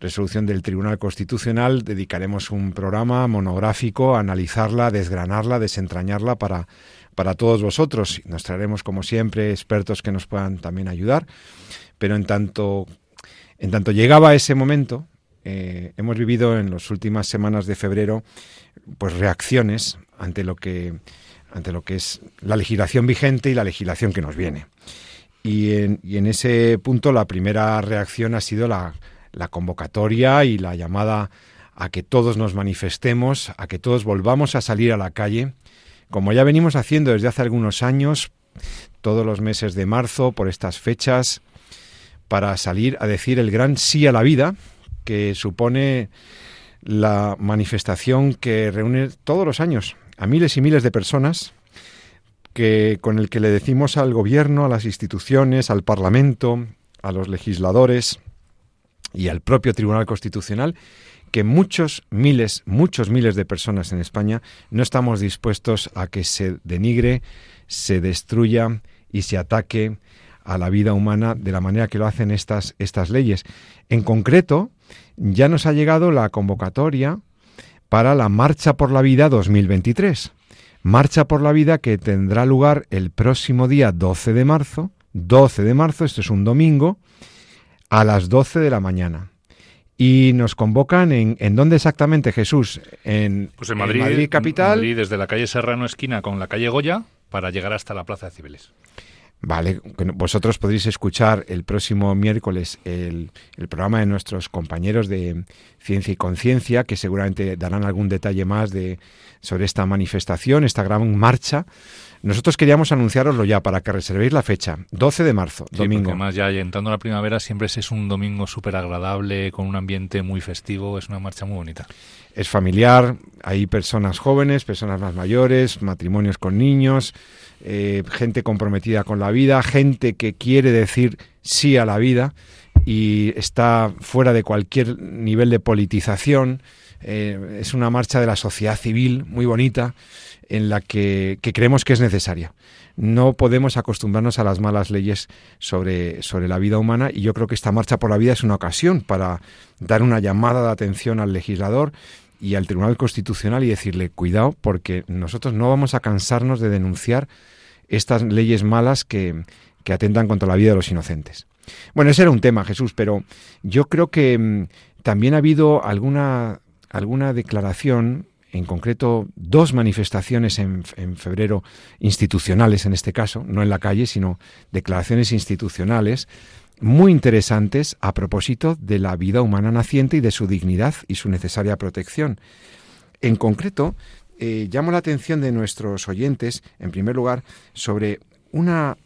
resolución del Tribunal Constitucional, dedicaremos un programa monográfico a analizarla, desgranarla, desentrañarla para, para todos vosotros. Nos traeremos, como siempre, expertos que nos puedan también ayudar. Pero en tanto, en tanto llegaba ese momento, eh, hemos vivido en las últimas semanas de febrero pues reacciones ante lo que ante lo que es la legislación vigente y la legislación que nos viene. Y en, y en ese punto la primera reacción ha sido la, la convocatoria y la llamada a que todos nos manifestemos, a que todos volvamos a salir a la calle, como ya venimos haciendo desde hace algunos años, todos los meses de marzo, por estas fechas, para salir a decir el gran sí a la vida, que supone la manifestación que reúne todos los años a miles y miles de personas, que, con el que le decimos al gobierno, a las instituciones, al Parlamento, a los legisladores, y al propio Tribunal Constitucional que muchos miles, muchos miles de personas en España no estamos dispuestos a que se denigre, se destruya y se ataque a la vida humana de la manera que lo hacen estas, estas leyes. En concreto, ya nos ha llegado la convocatoria para la Marcha por la Vida 2023. Marcha por la Vida que tendrá lugar el próximo día 12 de marzo. 12 de marzo, esto es un domingo, a las 12 de la mañana. Y nos convocan en, ¿en dónde exactamente, Jesús? En, pues en Madrid, capital. Madrid, desde la calle Serrano esquina con la calle Goya para llegar hasta la Plaza de Cibeles. Vale, vosotros podréis escuchar el próximo miércoles el, programa de nuestros compañeros de Ciencia y Conciencia, que seguramente darán algún detalle más de, sobre esta manifestación, esta gran marcha. Nosotros queríamos anunciaroslo ya para que reservéis la fecha, 12 de marzo, domingo. además ya entrando la primavera siempre es un domingo súper agradable, con un ambiente muy festivo, es una marcha muy bonita. Es familiar, hay personas jóvenes, personas más mayores, matrimonios con niños, eh, gente comprometida con la vida, gente que quiere decir sí a la vida y está fuera de cualquier nivel de politización. Eh, es una marcha de la sociedad civil muy bonita en la que, creemos que es necesaria. No podemos acostumbrarnos a las malas leyes sobre, sobre la vida humana y yo creo que esta marcha por la vida es una ocasión para dar una llamada de atención al legislador y al Tribunal Constitucional y decirle, cuidado, porque nosotros no vamos a cansarnos de denunciar estas leyes malas que, que atentan contra la vida de los inocentes. Bueno, ese era un tema, Jesús, pero yo creo que mm, también ha habido alguna, alguna declaración, en concreto dos manifestaciones en, en, febrero institucionales en este caso, no en la calle, sino declaraciones institucionales muy interesantes a propósito de la vida humana naciente y de su dignidad y su necesaria protección. En concreto, eh, llamo la atención de nuestros oyentes, en primer lugar, sobre una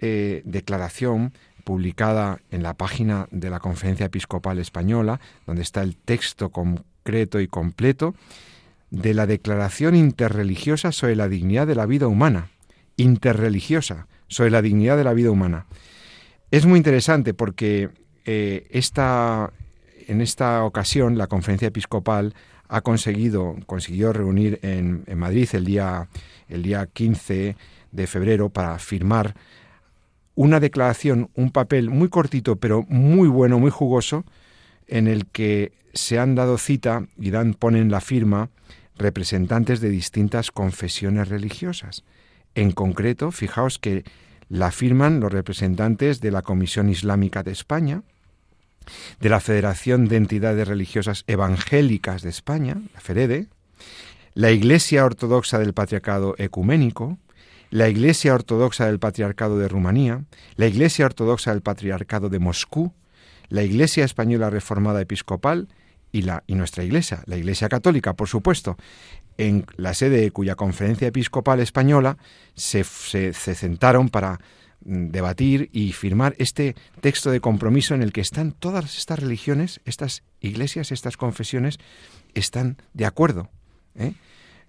eh, declaración publicada en la página de la Conferencia Episcopal Española, donde está el texto concreto y completo, de la Declaración Interreligiosa sobre la Dignidad de la Vida Humana. Interreligiosa sobre la dignidad de la vida humana. Es muy interesante porque eh, en esta ocasión la conferencia episcopal ha conseguido, consiguió reunir en, Madrid el día, el día 15 de febrero para firmar una declaración, un papel muy cortito pero muy bueno, muy jugoso, en el que se han dado cita y dan, ponen la firma representantes de distintas confesiones religiosas. En concreto, fijaos que la firman los representantes de la Comisión Islámica de España, de la Federación de Entidades Religiosas Evangélicas de España, la FEREDE, la Iglesia Ortodoxa del Patriarcado Ecuménico, la Iglesia Ortodoxa del Patriarcado de Rumanía, la Iglesia Ortodoxa del Patriarcado de Moscú, la Iglesia Española Reformada Episcopal y, la, y nuestra Iglesia, la Iglesia Católica, por supuesto, en la sede cuya conferencia episcopal española se, se, sentaron para debatir y firmar este texto de compromiso en el que están todas estas religiones, estas iglesias, estas confesiones, están de acuerdo. ¿eh?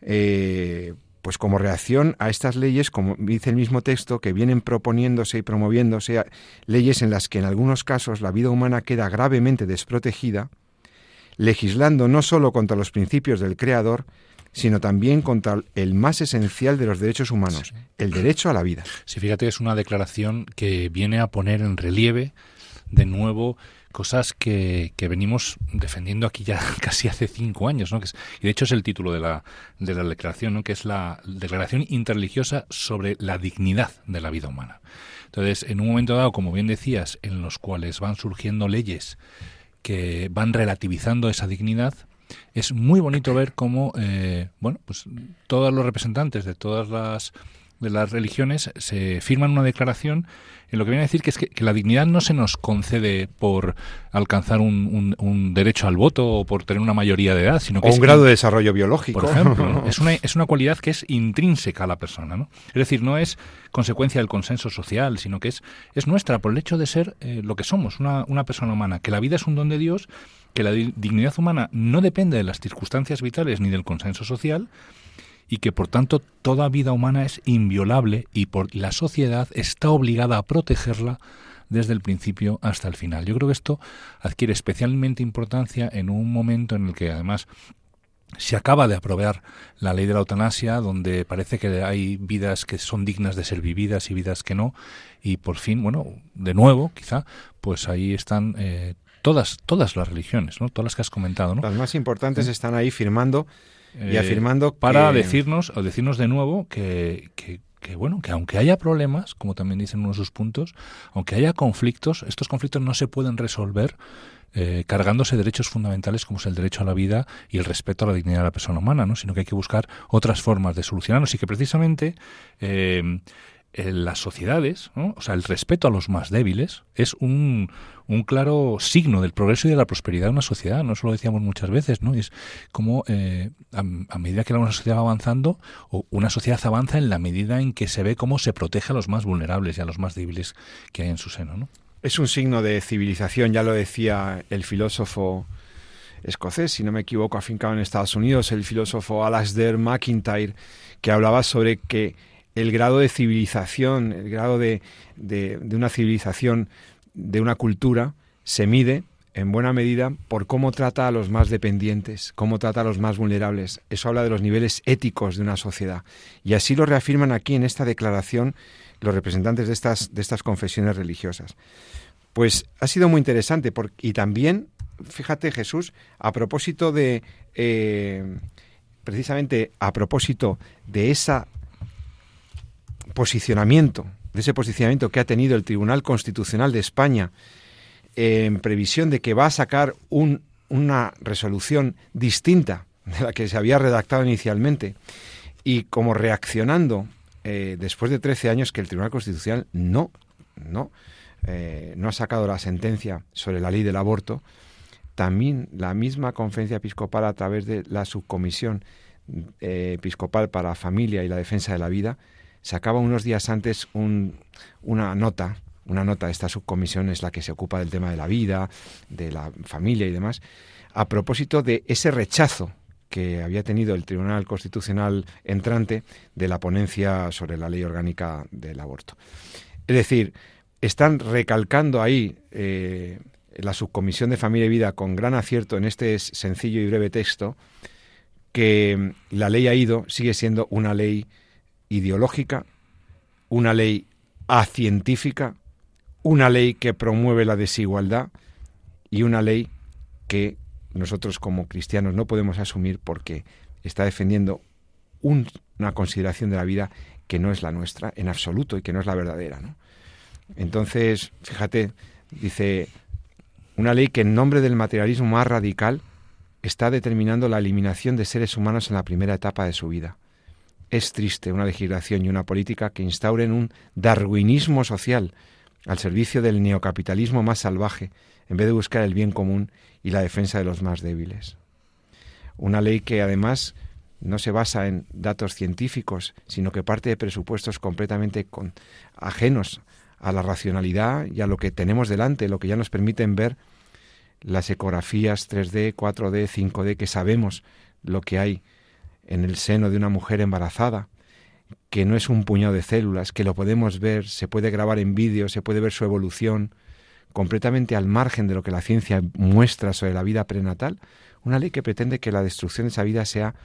Eh, pues como reacción a estas leyes, como dice el mismo texto, que vienen proponiéndose y promoviéndose leyes en las que en algunos casos la vida humana queda gravemente desprotegida, legislando no sólo contra los principios del Creador, sino también contra el más esencial de los derechos humanos, el derecho a la vida. Sí, fíjate, es una declaración que viene a poner en relieve de nuevo cosas que, que, venimos defendiendo aquí ya casi hace cinco años, ¿no? Que y de hecho es el título de la, de la declaración, ¿no? Que es la Declaración Interreligiosa sobre la dignidad de la vida humana. Entonces, en un momento dado, como bien decías, en los cuales van surgiendo leyes que van relativizando esa dignidad, es muy bonito ver cómo, eh, bueno, pues todos los representantes de todas las de las religiones se firman una declaración en lo que viene a decir que es que, la dignidad no se nos concede por alcanzar un, un, derecho al voto o por tener una mayoría de edad, sino que o un grado de desarrollo biológico. Por ejemplo, es, una, es una cualidad que es intrínseca a la persona. ¿no? Es decir, no es consecuencia del consenso social, sino que es, es nuestra por el hecho de ser eh, lo que somos, una, una persona humana, que la vida es un don de Dios que la dignidad humana no depende de las circunstancias vitales ni del consenso social y que por tanto toda vida humana es inviolable y por la sociedad está obligada a protegerla desde el principio hasta el final. Yo creo que esto adquiere especialmente importancia en un momento en el que además se acaba de aprobar la ley de la eutanasia, donde parece que hay vidas que son dignas de ser vividas y vidas que no, y por fin, bueno, de nuevo, quizá, pues ahí están eh, todas, todas las religiones, ¿no? Todas las que has comentado, ¿no? Las más importantes están ahí firmando y eh, afirmando para decirnos o decirnos de nuevo que, que, que, bueno que aunque haya problemas como también dicen uno de sus puntos aunque haya conflictos estos conflictos no se pueden resolver eh, cargándose derechos fundamentales como es el derecho a la vida y el respeto a la dignidad de la persona humana no sino que hay que buscar otras formas de solucionarlos y que precisamente eh, las sociedades, o sea, el respeto a los más débiles es un, un, claro signo del progreso y de la prosperidad de una sociedad. No eso lo decíamos muchas veces, ¿no? es como eh, a, medida que una sociedad va avanzando, o una sociedad avanza en la medida en que se ve cómo se protege a los más vulnerables y a los más débiles que hay en su seno, ¿no? Es un signo de civilización, ya lo decía el filósofo escocés, si no me equivoco, afincado en Estados Unidos, el filósofo Alasdair MacIntyre, que hablaba sobre que el grado de civilización, el grado de, de, una civilización, de una cultura, se mide en buena medida por cómo trata a los más dependientes, cómo trata a los más vulnerables. Eso habla de los niveles éticos de una sociedad. Y así lo reafirman aquí en esta declaración los representantes de estas, de estas confesiones religiosas. Pues ha sido muy interesante y también, fíjate Jesús, a propósito de, eh, precisamente a propósito de esa posicionamiento, de ese posicionamiento que ha tenido el Tribunal Constitucional de España en previsión de que va a sacar una resolución distinta de la que se había redactado inicialmente y como reaccionando eh, después de 13 años que el Tribunal Constitucional no, no, eh, no ha sacado la sentencia sobre la ley del aborto, también la misma conferencia episcopal a través de la subcomisión eh, episcopal para la familia y la defensa de la vida sacaba unos días antes una nota, una nota, esta subcomisión es la que se ocupa del tema de la vida, de la familia y demás, a propósito de ese rechazo que había tenido el Tribunal Constitucional entrante de la ponencia sobre la ley orgánica del aborto. Es decir, están recalcando ahí eh, la subcomisión de familia y vida con gran acierto en este sencillo y breve texto que la ley AIDO sigue siendo una ley ideológica, una ley acientífica, una ley que promueve la desigualdad y una ley que nosotros como cristianos no podemos asumir porque está defendiendo una consideración de la vida que no es la nuestra en absoluto y que no es la verdadera. Entonces, fíjate, dice, una ley que en nombre del materialismo más radical está determinando la eliminación de seres humanos en la primera etapa de su vida. Es triste una legislación y una política que instauren un darwinismo social al servicio del neocapitalismo más salvaje, en vez de buscar el bien común y la defensa de los más débiles. Una ley que además no se basa en datos científicos, sino que parte de presupuestos completamente ajenos a la racionalidad y a lo que tenemos delante, lo que ya nos permiten ver las ecografías 3D, 4D, 5D, que sabemos lo que hay en el seno de una mujer embarazada, que no es un puñado de células, que lo podemos ver, se puede grabar en vídeo, se puede ver su evolución, completamente al margen de lo que la ciencia muestra sobre la vida prenatal, una ley que pretende que la destrucción de esa vida sea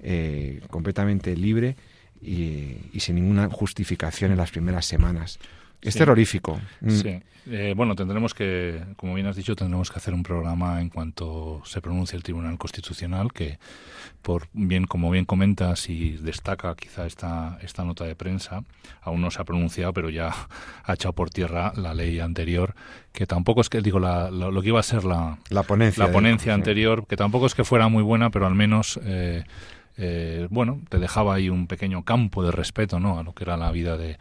eh, completamente libre y, y, sin ninguna justificación en las primeras semanas. Es terrorífico. Mm. Sí. Eh, bueno, tendremos que, como bien has dicho, tendremos que hacer un programa en cuanto se pronuncie el Tribunal Constitucional, que, por bien como bien comentas y destaca quizá esta, esta nota de prensa, aún no se ha pronunciado, pero ya ha echado por tierra la ley anterior, que tampoco es que, digo, la, lo que iba a ser la, la ponencia, la ponencia anterior, que tampoco es que fuera muy buena, pero al menos... Eh, eh, bueno, te dejaba ahí un pequeño campo de respeto, ¿no? A lo que era la vida de,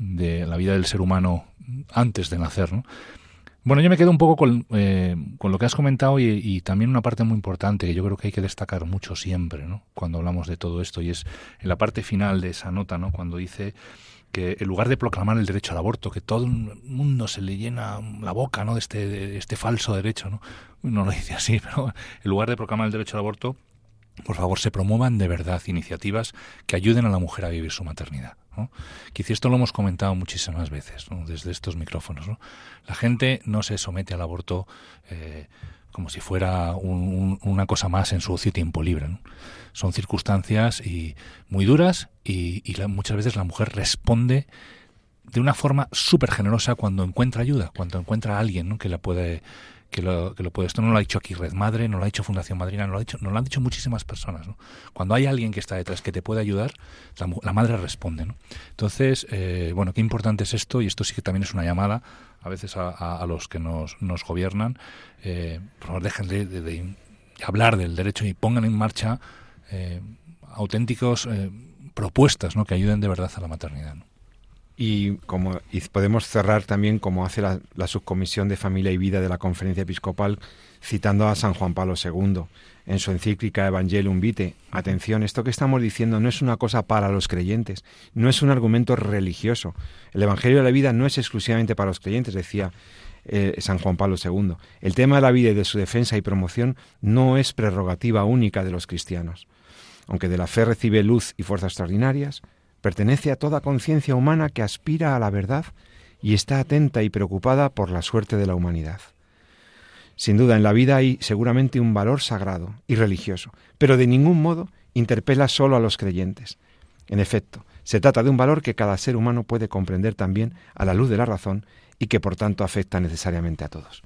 de la vida del ser humano antes de nacer. ¿no? Bueno, yo me quedo un poco con, eh, con lo que has comentado y, también una parte muy importante que yo creo que hay que destacar mucho siempre ¿no? cuando hablamos de todo esto y es en la parte final de esa nota, ¿no? cuando dice que en lugar de proclamar el derecho al aborto, que todo el mundo se le llena la boca ¿no? de, este, de este falso derecho, ¿no? no lo dice así, pero en lugar de proclamar el derecho al aborto, por favor, se promuevan de verdad iniciativas que ayuden a la mujer a vivir su maternidad. ¿No? Esto lo hemos comentado muchísimas veces desde estos micrófonos. La gente no se somete al aborto eh, como si fuera una cosa más en su ocio y tiempo libre. Son circunstancias y muy duras y, muchas veces la mujer responde de una forma súper generosa cuando encuentra ayuda, cuando encuentra a alguien que la puede que lo, que lo puede. Esto no lo ha dicho aquí Red Madre, no lo ha dicho Fundación Madrina, no lo, ha dicho, no lo han dicho muchísimas personas. ¿no? Cuando hay alguien que está detrás que te puede ayudar, la, madre responde. ¿no? Entonces, eh, bueno, qué importante es esto y esto sí que también es una llamada a veces a, los que nos, nos gobiernan. Eh, por favor, dejen de, hablar del derecho y pongan en marcha eh, auténticos eh, propuestas ¿no? que ayuden de verdad a la maternidad. Y, como, podemos cerrar también como hace la, subcomisión de familia y vida de la conferencia episcopal, citando a San Juan Pablo II en su encíclica Evangelium Vitae. Atención, esto que estamos diciendo no es una cosa para los creyentes, no es un argumento religioso. El Evangelio de la vida no es exclusivamente para los creyentes, decía eh, San Juan Pablo II. El tema de la vida y de su defensa y promoción no es prerrogativa única de los cristianos. Aunque de la fe recibe luz y fuerzas extraordinarias, pertenece a toda conciencia humana que aspira a la verdad y está atenta y preocupada por la suerte de la humanidad. Sin duda, en la vida hay seguramente un valor sagrado y religioso, pero de ningún modo interpela solo a los creyentes. En efecto, se trata de un valor que cada ser humano puede comprender también a la luz de la razón y que por tanto afecta necesariamente a todos.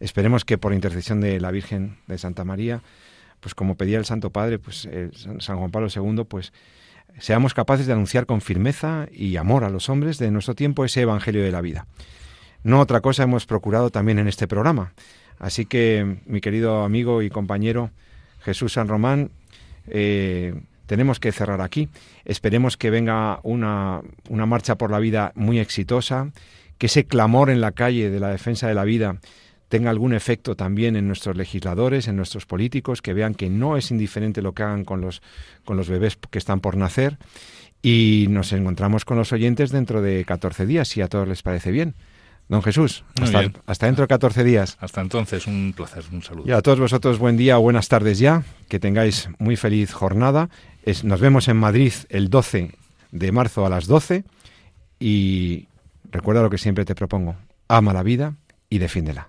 Esperemos que por intercesión de la Virgen de Santa María, pues como pedía el Santo Padre, pues eh, San Juan Pablo II, pues seamos capaces de anunciar con firmeza y amor a los hombres de nuestro tiempo ese Evangelio de la vida. No otra cosa hemos procurado también en este programa. Así que, mi querido amigo y compañero Jesús San Román, eh, tenemos que cerrar aquí. Esperemos que venga una, una marcha por la vida muy exitosa, que ese clamor en la calle de la defensa de la vida tenga algún efecto también en nuestros legisladores, en nuestros políticos, que vean que no es indiferente lo que hagan con los, con los bebés que están por nacer. Y nos encontramos con los oyentes dentro de 14 días, si a todos les parece bien. Don Jesús, hasta, hasta, dentro de 14 días. Hasta entonces, un placer, un saludo. Y a todos vosotros, buen día o buenas tardes ya, que tengáis muy feliz jornada. nos vemos en Madrid el 12 de marzo a las 12 y recuerda lo que siempre te propongo, ama la vida y defiéndela.